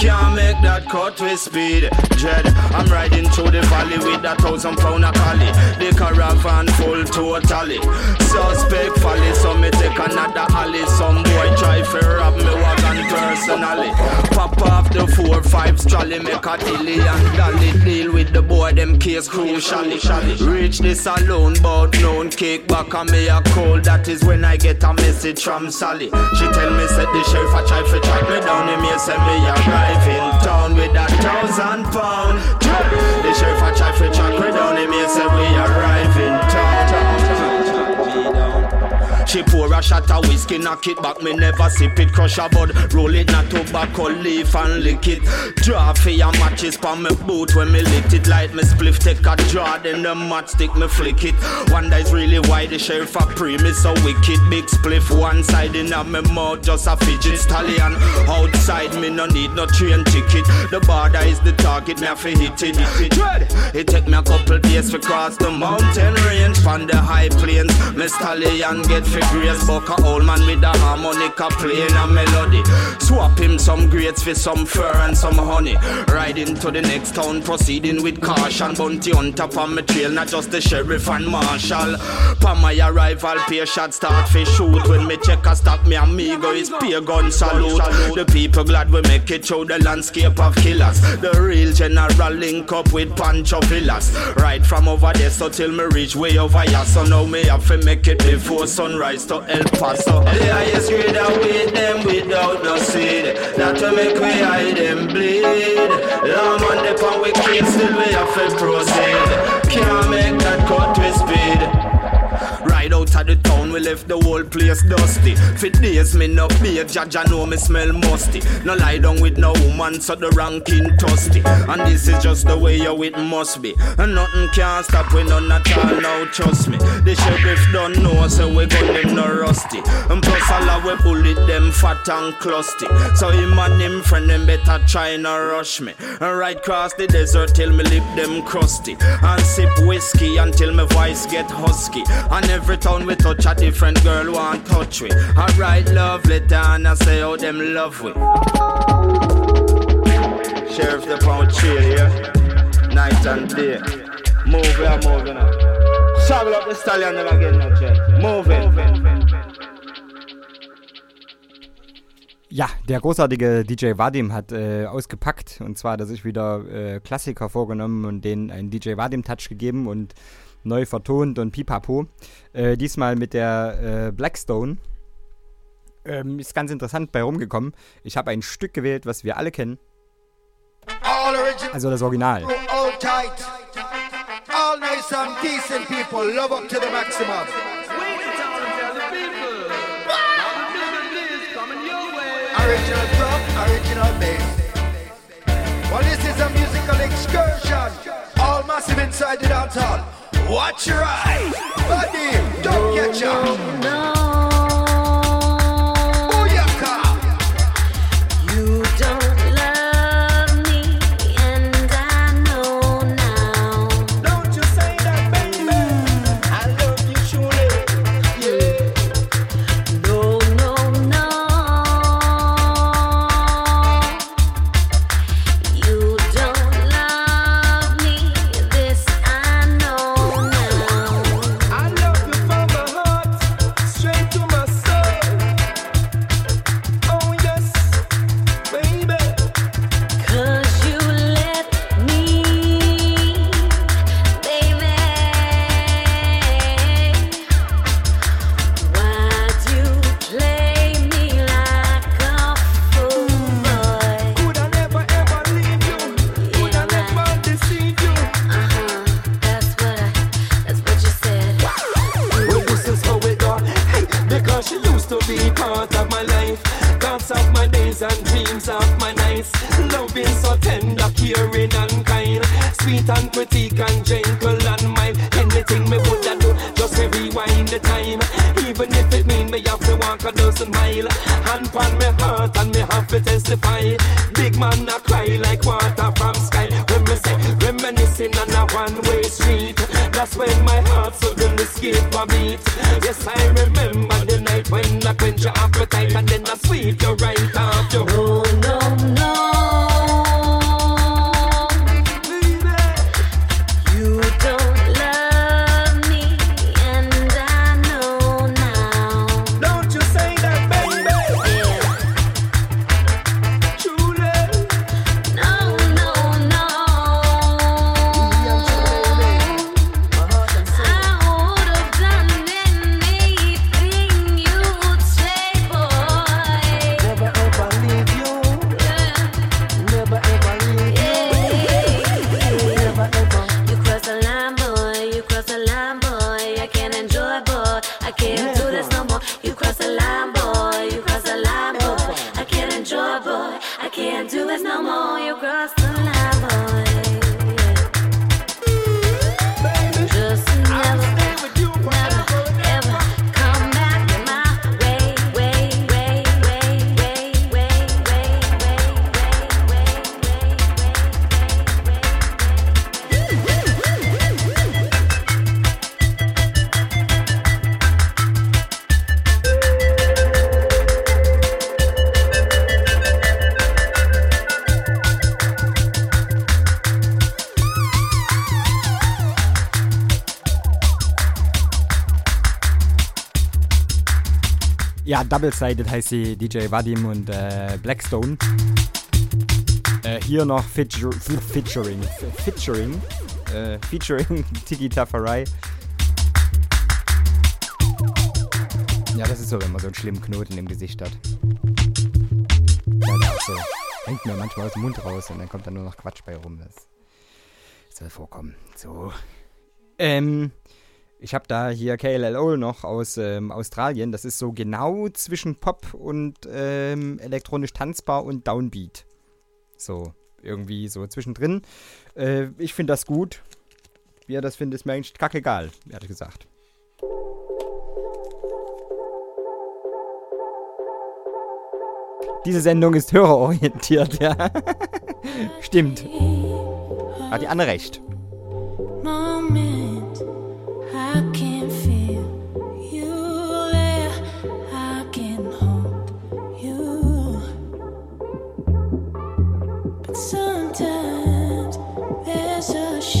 Speaker 12: Can't make that cut with speed. Dread, I'm riding through the valley with a thousand pound of collie. The caravan full totally. Suspect folly, so me take another alley. Some boy try to rob me wagon personally. Pop off the four five trolley, make a dilly and dolly. Deal with the boy, them case crucially. Reach the saloon, but known kick back on me a call. That is when I get a message from Sally. She tell me, said the sheriff a try to track me down. Him here say me arrive in town with a thousand pound. The sheriff a try to track me down. Him here say we arrive She pour a shot of whiskey, knock it back, me never sip it, crush a bud, roll it, not tobacco leaf and lick it. Draw for your matches pa me boot when me lit it, light me spliff, take a draw, then the matchstick me flick it. One is really why the sheriff a pre me so wicked, big spliff one side in a me mouth, just a fidget stallion. Outside me no need no train ticket, the border is the target, me have to hit it. Dread, it take me a couple days to cross the mountain range, from the high plains, me stallion get fi grace Buck a old man with a harmonica playing a melody. Swap him some grapes for some fur and some honey. Riding to the next town proceeding with caution. Bounty on top of my trail not just the sheriff and marshal. Upon my arrival pay shot start fi shoot. When me check a stop me amigo is pay gun salute. The people glad we make it through the landscape of killers. The real general link up with Pancho Villas Right from over there so till me reach way over here. So now me have to make it before sunrise to El Paso The highest grade are with them without no seed. That will make we hide them bleed. Lamb on the pan we kill still we have to proceed. Can't make that cut with speed out of the town, we left the whole place dusty. Fit days, me no a judge, I know me smell musty. No lie down with no woman, so the ranking toasty. And this is just the way you it must be. And nothing can stop we none at all now, trust me. The sheriff don't know, so we gun them no rusty. And plus all we bullet them fat and clusty. So him and him friend them better try not rush me. And right cross the desert till me lip them crusty. And sip whiskey until my voice get husky. And every town we touch a different girl want touch we. I write love letter and I say how them love we. Sheriff the pound chill here, night and day. Move here, move now. Travel up the stallion never get no jet. Move it.
Speaker 2: Ja, der großartige DJ Vadim hat äh, ausgepackt und zwar hat er sich wieder äh, Klassiker vorgenommen und denen einen DJ Vadim Touch gegeben und neu vertont und pipapo. Äh, diesmal mit der äh, Blackstone. Ähm, ist ganz interessant bei rumgekommen. Ich habe ein Stück gewählt, was wir alle kennen. Also das Original.
Speaker 13: all tight. All nice and decent people, love up to the maximum. Original drum, original bass. Well, this is a musical excursion. All massive inside the dance hall. Watch your eyes, Buddy, don't
Speaker 14: catch up. No. and
Speaker 13: dreams of my nights.
Speaker 14: Loving so tender, caring and kind.
Speaker 15: Sweet and pretty and gentle and mild. Anything me woulda do, just rewind the time. Even if it mean me have to walk a dozen mile. Hand pon me heart and me have to testify. Big man I cry like water from sky. When me say reminiscing on a one-way street. That's when my heart suddenly skipped a beat. Yes, I remember the night when I quench your appetite and then I sweet your
Speaker 16: right
Speaker 17: arm. Double-Sided heißt sie DJ Vadim und äh, Blackstone. Äh, hier noch Feature, Featuring. Featuring. Äh, featuring Tiki Tafarai. Ja, das ist so, wenn man so einen schlimmen Knoten im Gesicht hat. Ja, auch so. Hängt mir manchmal aus dem Mund raus und dann kommt da nur noch Quatsch bei rum. Das soll vorkommen. So. Ähm, ich habe da hier KLLO noch aus ähm, Australien. Das ist so genau zwischen Pop und ähm, elektronisch tanzbar und Downbeat. So, irgendwie so zwischendrin. Äh, ich finde das gut. Wie er das findet, ist mir eigentlich kackegal, ehrlich gesagt. Diese Sendung ist hörerorientiert, ja. Stimmt. Hat die Anne recht.
Speaker 4: moment so sure.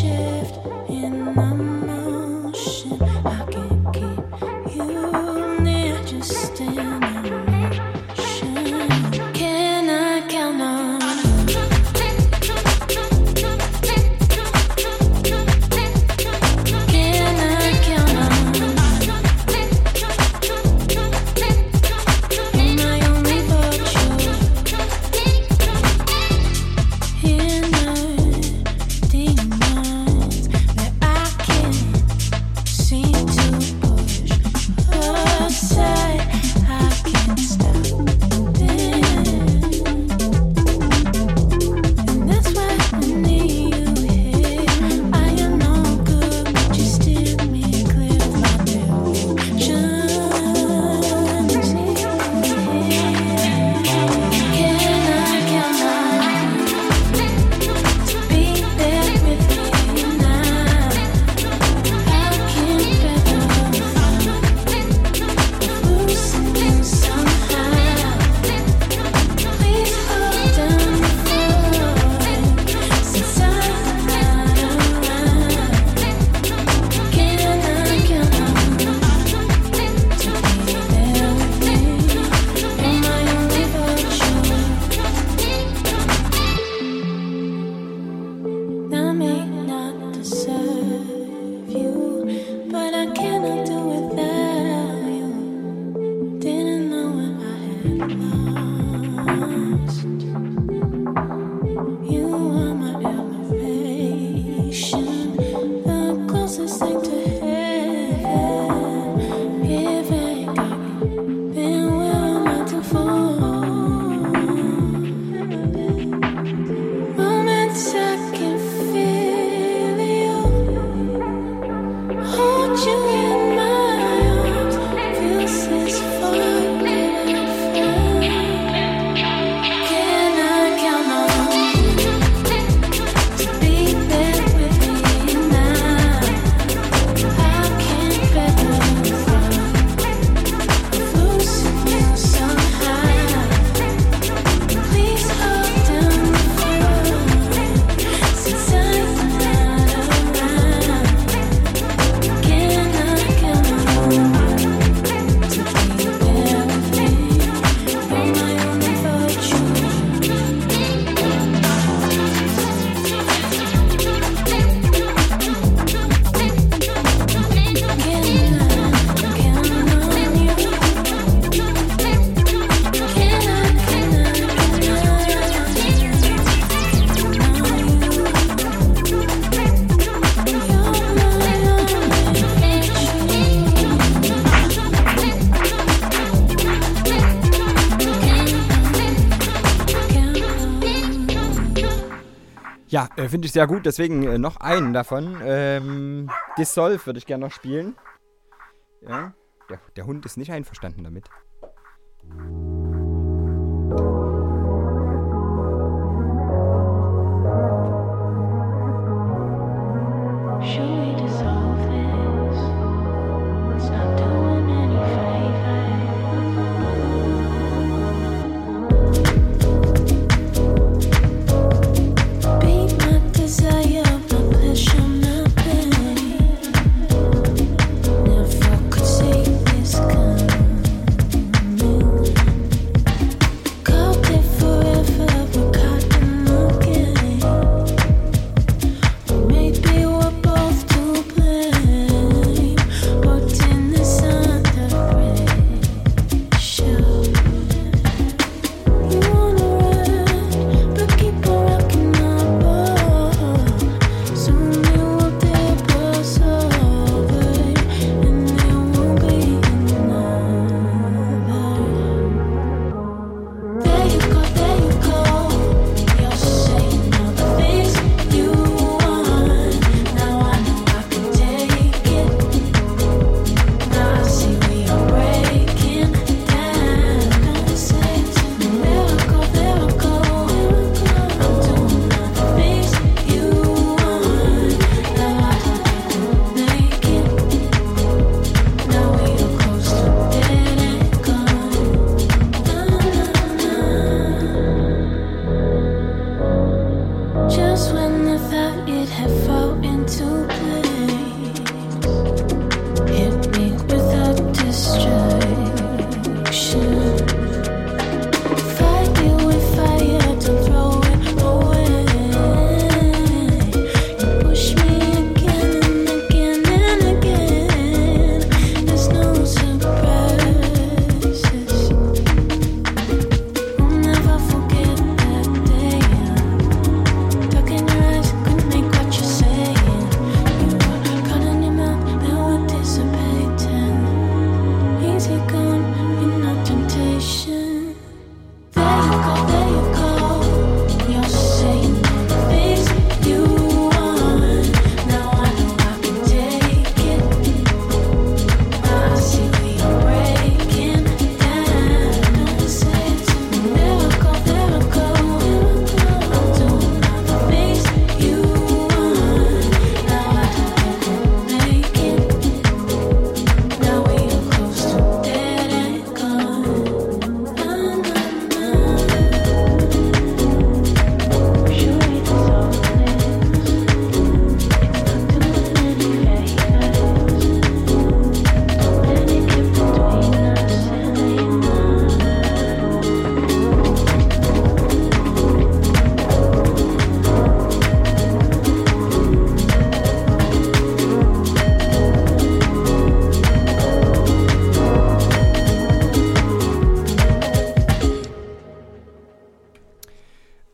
Speaker 4: ich sehr gut, deswegen äh, noch einen davon. Ähm, Dissolve würde ich gerne noch spielen. Ja. Der, der Hund ist nicht einverstanden damit.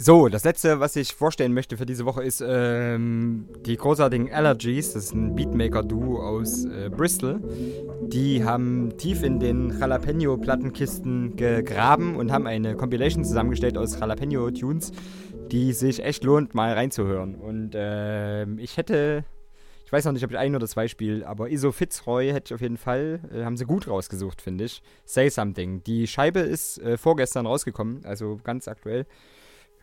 Speaker 4: So, das letzte, was ich vorstellen möchte für diese Woche, ist ähm, die großartigen Allergies. Das ist ein Beatmaker-Duo aus äh, Bristol. Die haben tief in den Jalapeno-Plattenkisten gegraben und haben eine Compilation zusammengestellt aus Jalapeno-Tunes, die sich echt lohnt, mal reinzuhören. Und ähm, ich hätte, ich weiß noch nicht, ob ich ein oder zwei spiele, aber Iso Fitzroy hätte ich auf jeden Fall, äh, haben sie gut rausgesucht, finde ich. Say Something. Die Scheibe ist äh, vorgestern rausgekommen, also ganz aktuell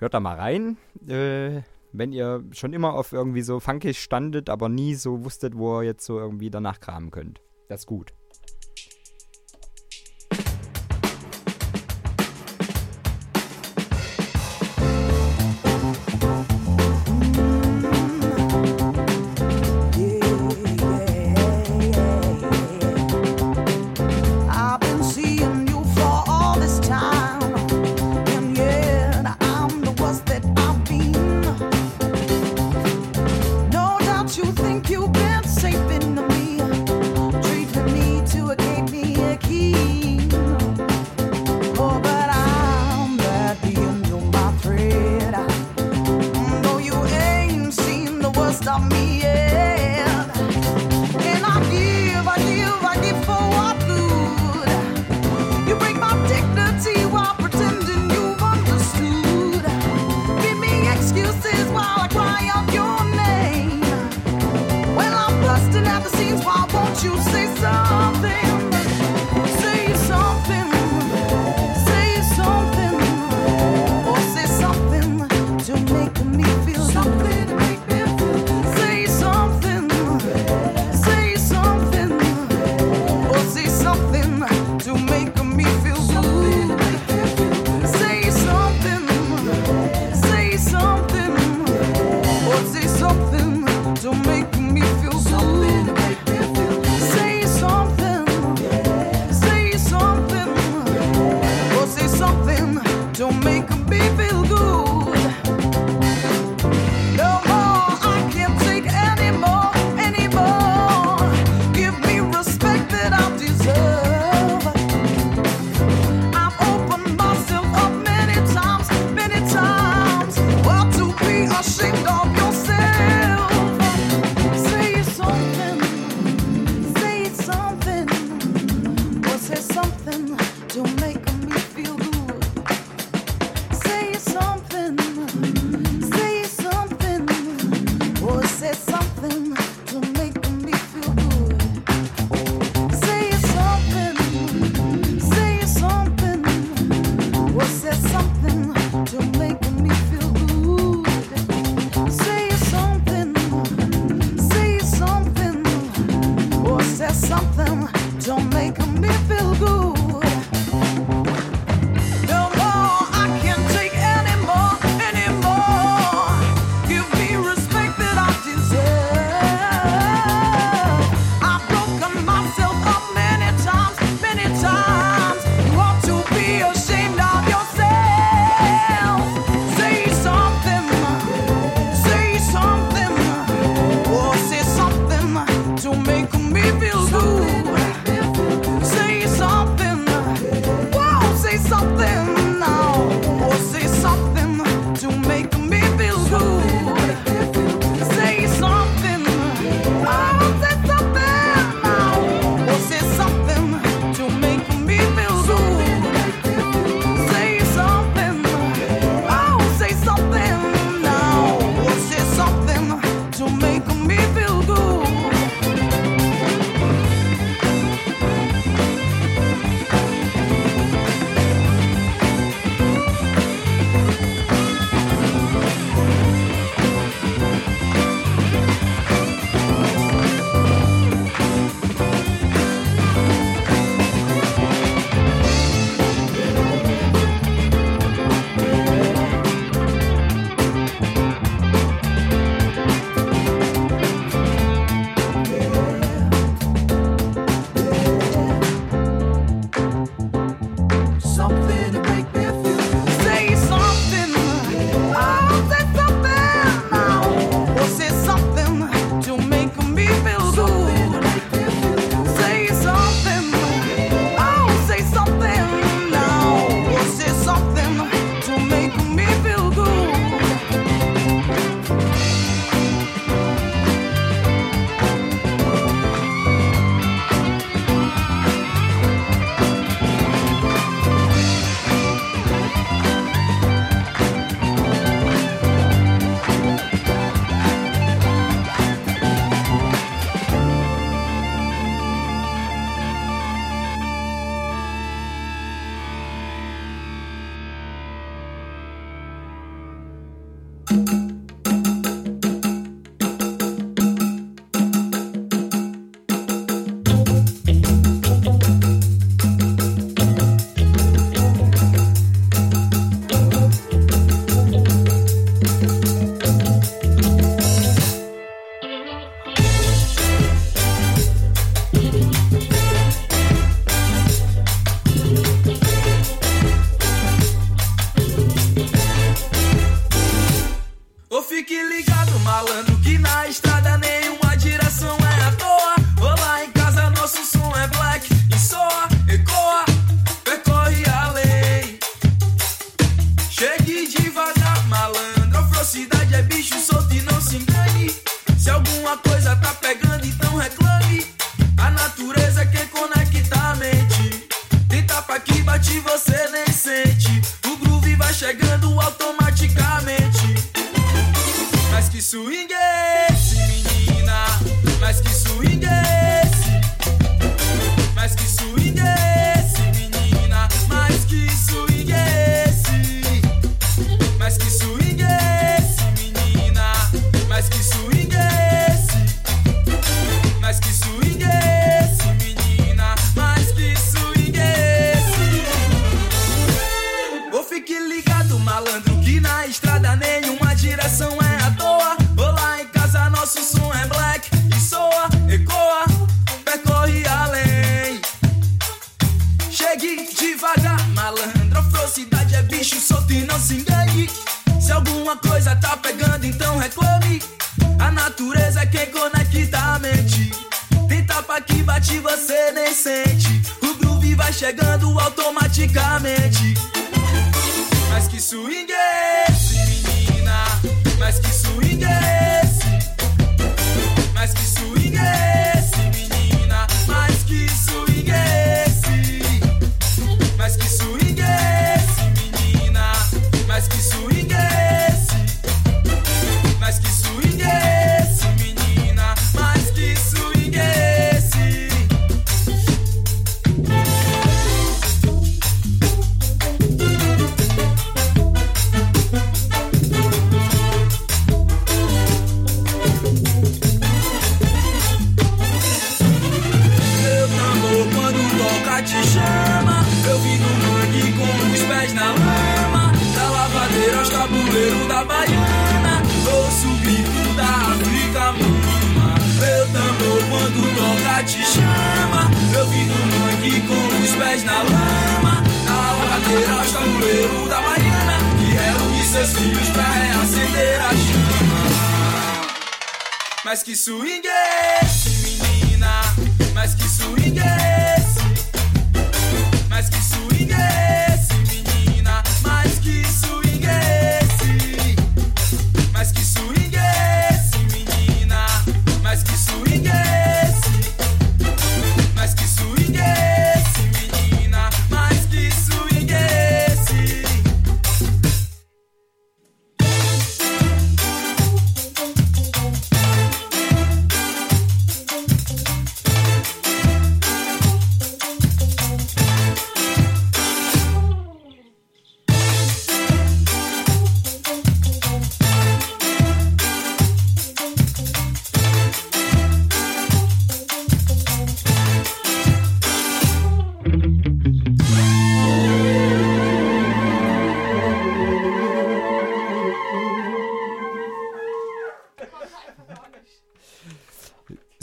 Speaker 4: hört da mal rein. Äh, wenn ihr schon immer auf irgendwie so funkig standet, aber nie so wusstet, wo ihr jetzt so irgendwie danach kramen könnt. Das ist gut.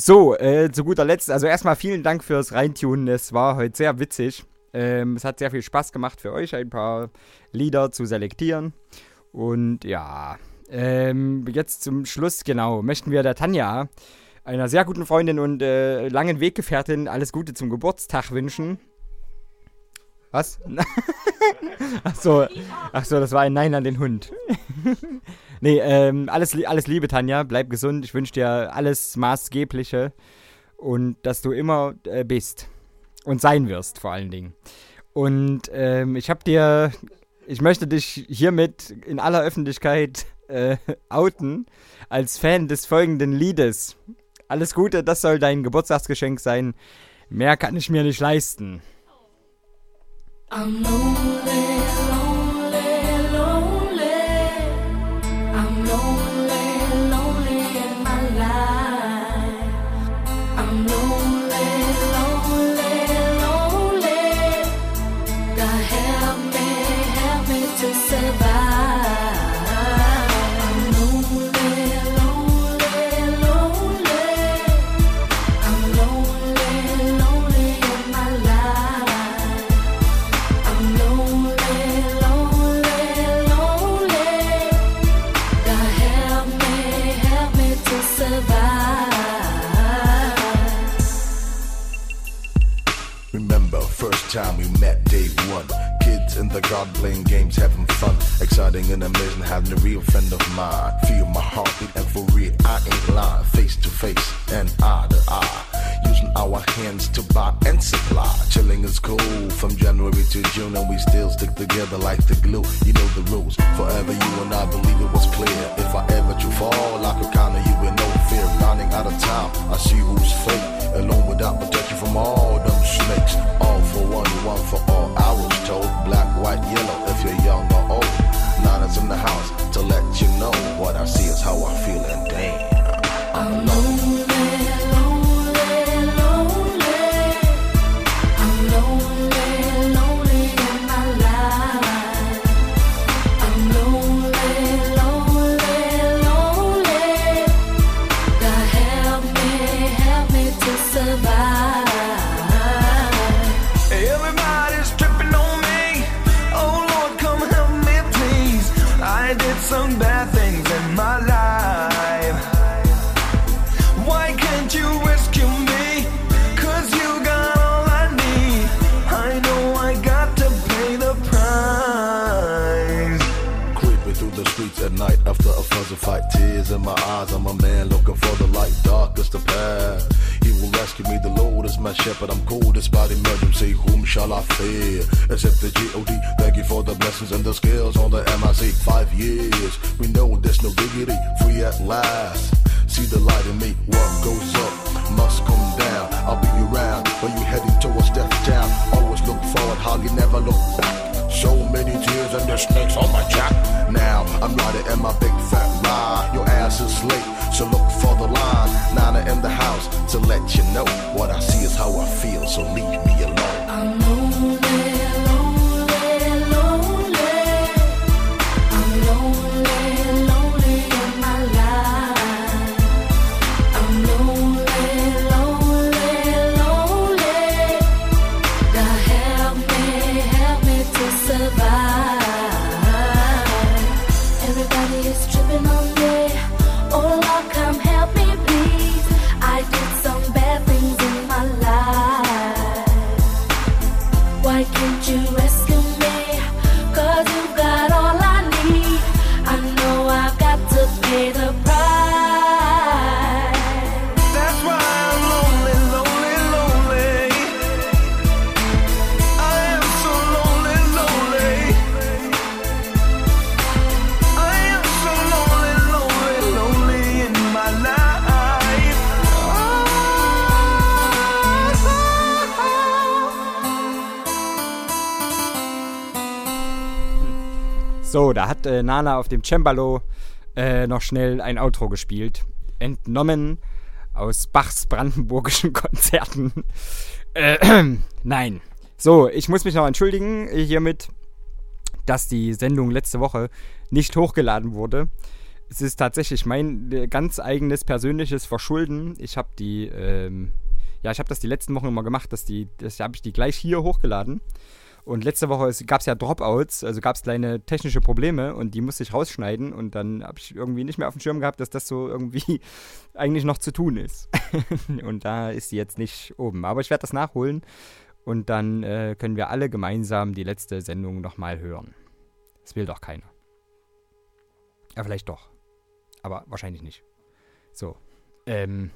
Speaker 2: So, äh, zu guter Letzt, also erstmal vielen Dank fürs Reintunen. Es war heute sehr witzig. Ähm, es hat sehr viel Spaß gemacht für euch, ein paar Lieder zu selektieren. Und ja, ähm, jetzt zum Schluss, genau, möchten wir der Tanja, einer sehr guten Freundin und äh, langen Weggefährtin, alles Gute zum Geburtstag wünschen. Was? ach so, ach so, das war ein Nein an den Hund. nee, ähm, alles, alles Liebe, Tanja. Bleib gesund. Ich wünsche dir alles Maßgebliche und dass du immer äh, bist und sein wirst, vor allen Dingen. Und ähm, ich habe dir, ich möchte dich hiermit in aller Öffentlichkeit äh, outen als Fan des folgenden Liedes. Alles Gute, das soll dein Geburtstagsgeschenk sein. Mehr kann ich mir nicht leisten.
Speaker 17: I'm lonely, to survive.
Speaker 1: Garden playing games, having fun. Exciting and amazing, having a real friend of mine. Feel my heartbeat, and for real, I ain't lying. Face to face and eye to eye. Using our hands to buy and supply. Chilling is cool from January to June, and we still stick together like the glue. You know the rules. Forever, you and I believe it was clear. If I ever to fall, I could on you with no fear. Running out of time, I see who's fake. Alone without protection from all them snakes. All one, one for all. I was told black, white, yellow. If you're young or old, nine is in the house to let you know what I see is how I feel, and damn, I'm lonely.
Speaker 17: My
Speaker 1: shepherd. I'm cold despite emergency. Whom shall I fear? Except the G.O.D. Thank you for the blessings and the skills on the MIC. Five years, we know there's no diggity. Free at last. See the light in me. What goes up must come down. I'll be around when you heading towards death town. Always look forward, hardly never look back. So many tears and the snakes on my jack. Now I'm riding in my big fat ride. Your ass is late, so look for the line. Nana in the house to let you know what I see is how I feel. So leave me alone.
Speaker 17: I'm lonely,
Speaker 2: da hat äh, Nana auf dem Cembalo äh, noch schnell ein Outro gespielt. Entnommen aus Bachs brandenburgischen Konzerten. Äh, nein. So, ich muss mich noch entschuldigen hiermit, dass die Sendung letzte Woche nicht hochgeladen wurde. Es ist tatsächlich mein äh, ganz eigenes persönliches Verschulden. Ich habe die, ähm, ja, ich habe das die letzten Wochen immer gemacht, dass die, das habe ich die gleich hier hochgeladen. Und letzte Woche gab es ja Dropouts, also gab es kleine technische Probleme und die musste ich rausschneiden und dann habe ich irgendwie nicht mehr auf dem Schirm gehabt, dass das so irgendwie eigentlich noch zu tun ist. und da ist sie jetzt nicht oben. Aber ich werde das nachholen und dann äh, können wir alle gemeinsam die letzte Sendung nochmal hören. Das will doch keiner. Ja, vielleicht doch. Aber wahrscheinlich nicht. So. Ähm.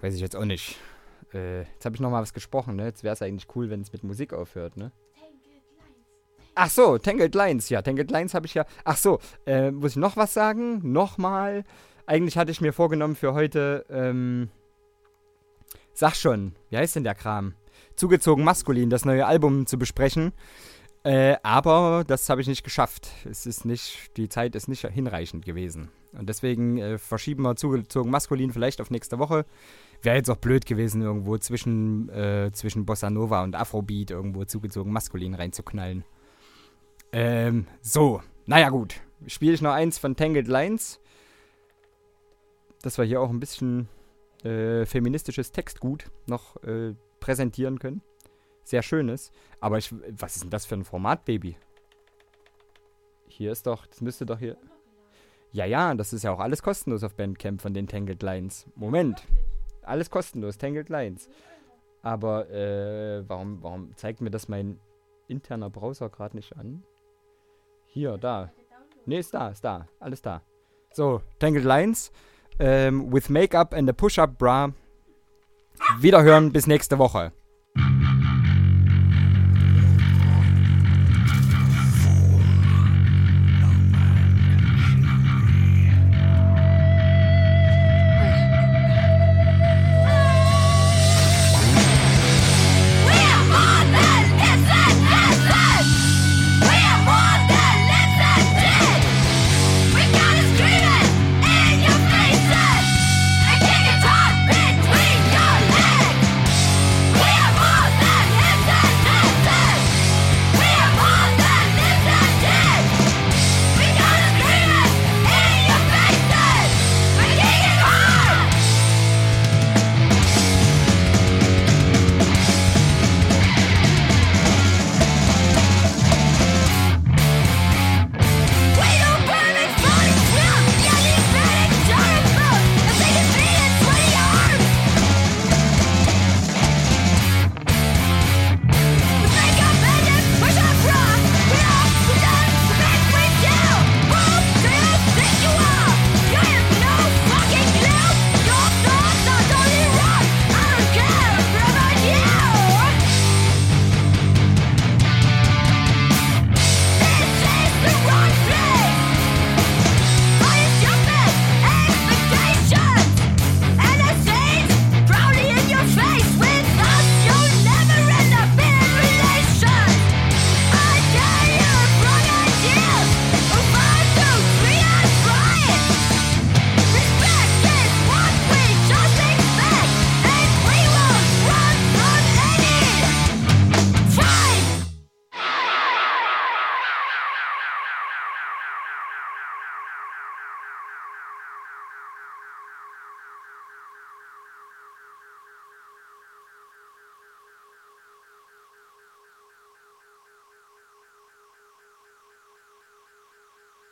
Speaker 2: Weiß ich jetzt auch nicht. Äh, jetzt habe ich noch mal was gesprochen, ne? Jetzt wäre es eigentlich cool, wenn es mit Musik aufhört, ne? Ach so, Tangled Lines, ja, Tangled Lines habe ich ja. Ach so, äh, muss ich noch was sagen? Nochmal. Eigentlich hatte ich mir vorgenommen für heute, ähm, sag schon, wie heißt denn der Kram? Zugezogen maskulin, das neue Album zu besprechen. Äh, aber das habe ich nicht geschafft. Es ist nicht, die Zeit ist nicht hinreichend gewesen. Und deswegen äh, verschieben wir zugezogen maskulin vielleicht auf nächste Woche. Wäre jetzt auch blöd gewesen, irgendwo zwischen, äh, zwischen Bossa Nova und Afrobeat irgendwo zugezogen maskulin reinzuknallen. Ähm, so. Naja, gut. Spiele ich noch eins von Tangled Lines. Dass wir hier auch ein bisschen äh, feministisches Textgut noch äh, präsentieren können. Sehr schönes. Aber ich, was ist denn das für ein Format, Baby? Hier ist doch, das müsste doch hier. Ja, ja, das ist ja auch alles kostenlos auf Bandcamp von den Tangled Lines. Moment. Alles kostenlos, Tangled Lines. Aber äh, warum, warum zeigt mir das mein interner Browser gerade nicht an? Hier, da. Ne, ist da, ist da. Alles da. So, Tangled Lines. Ähm, with Make-up and a Push-Up Bra. Wiederhören bis nächste Woche.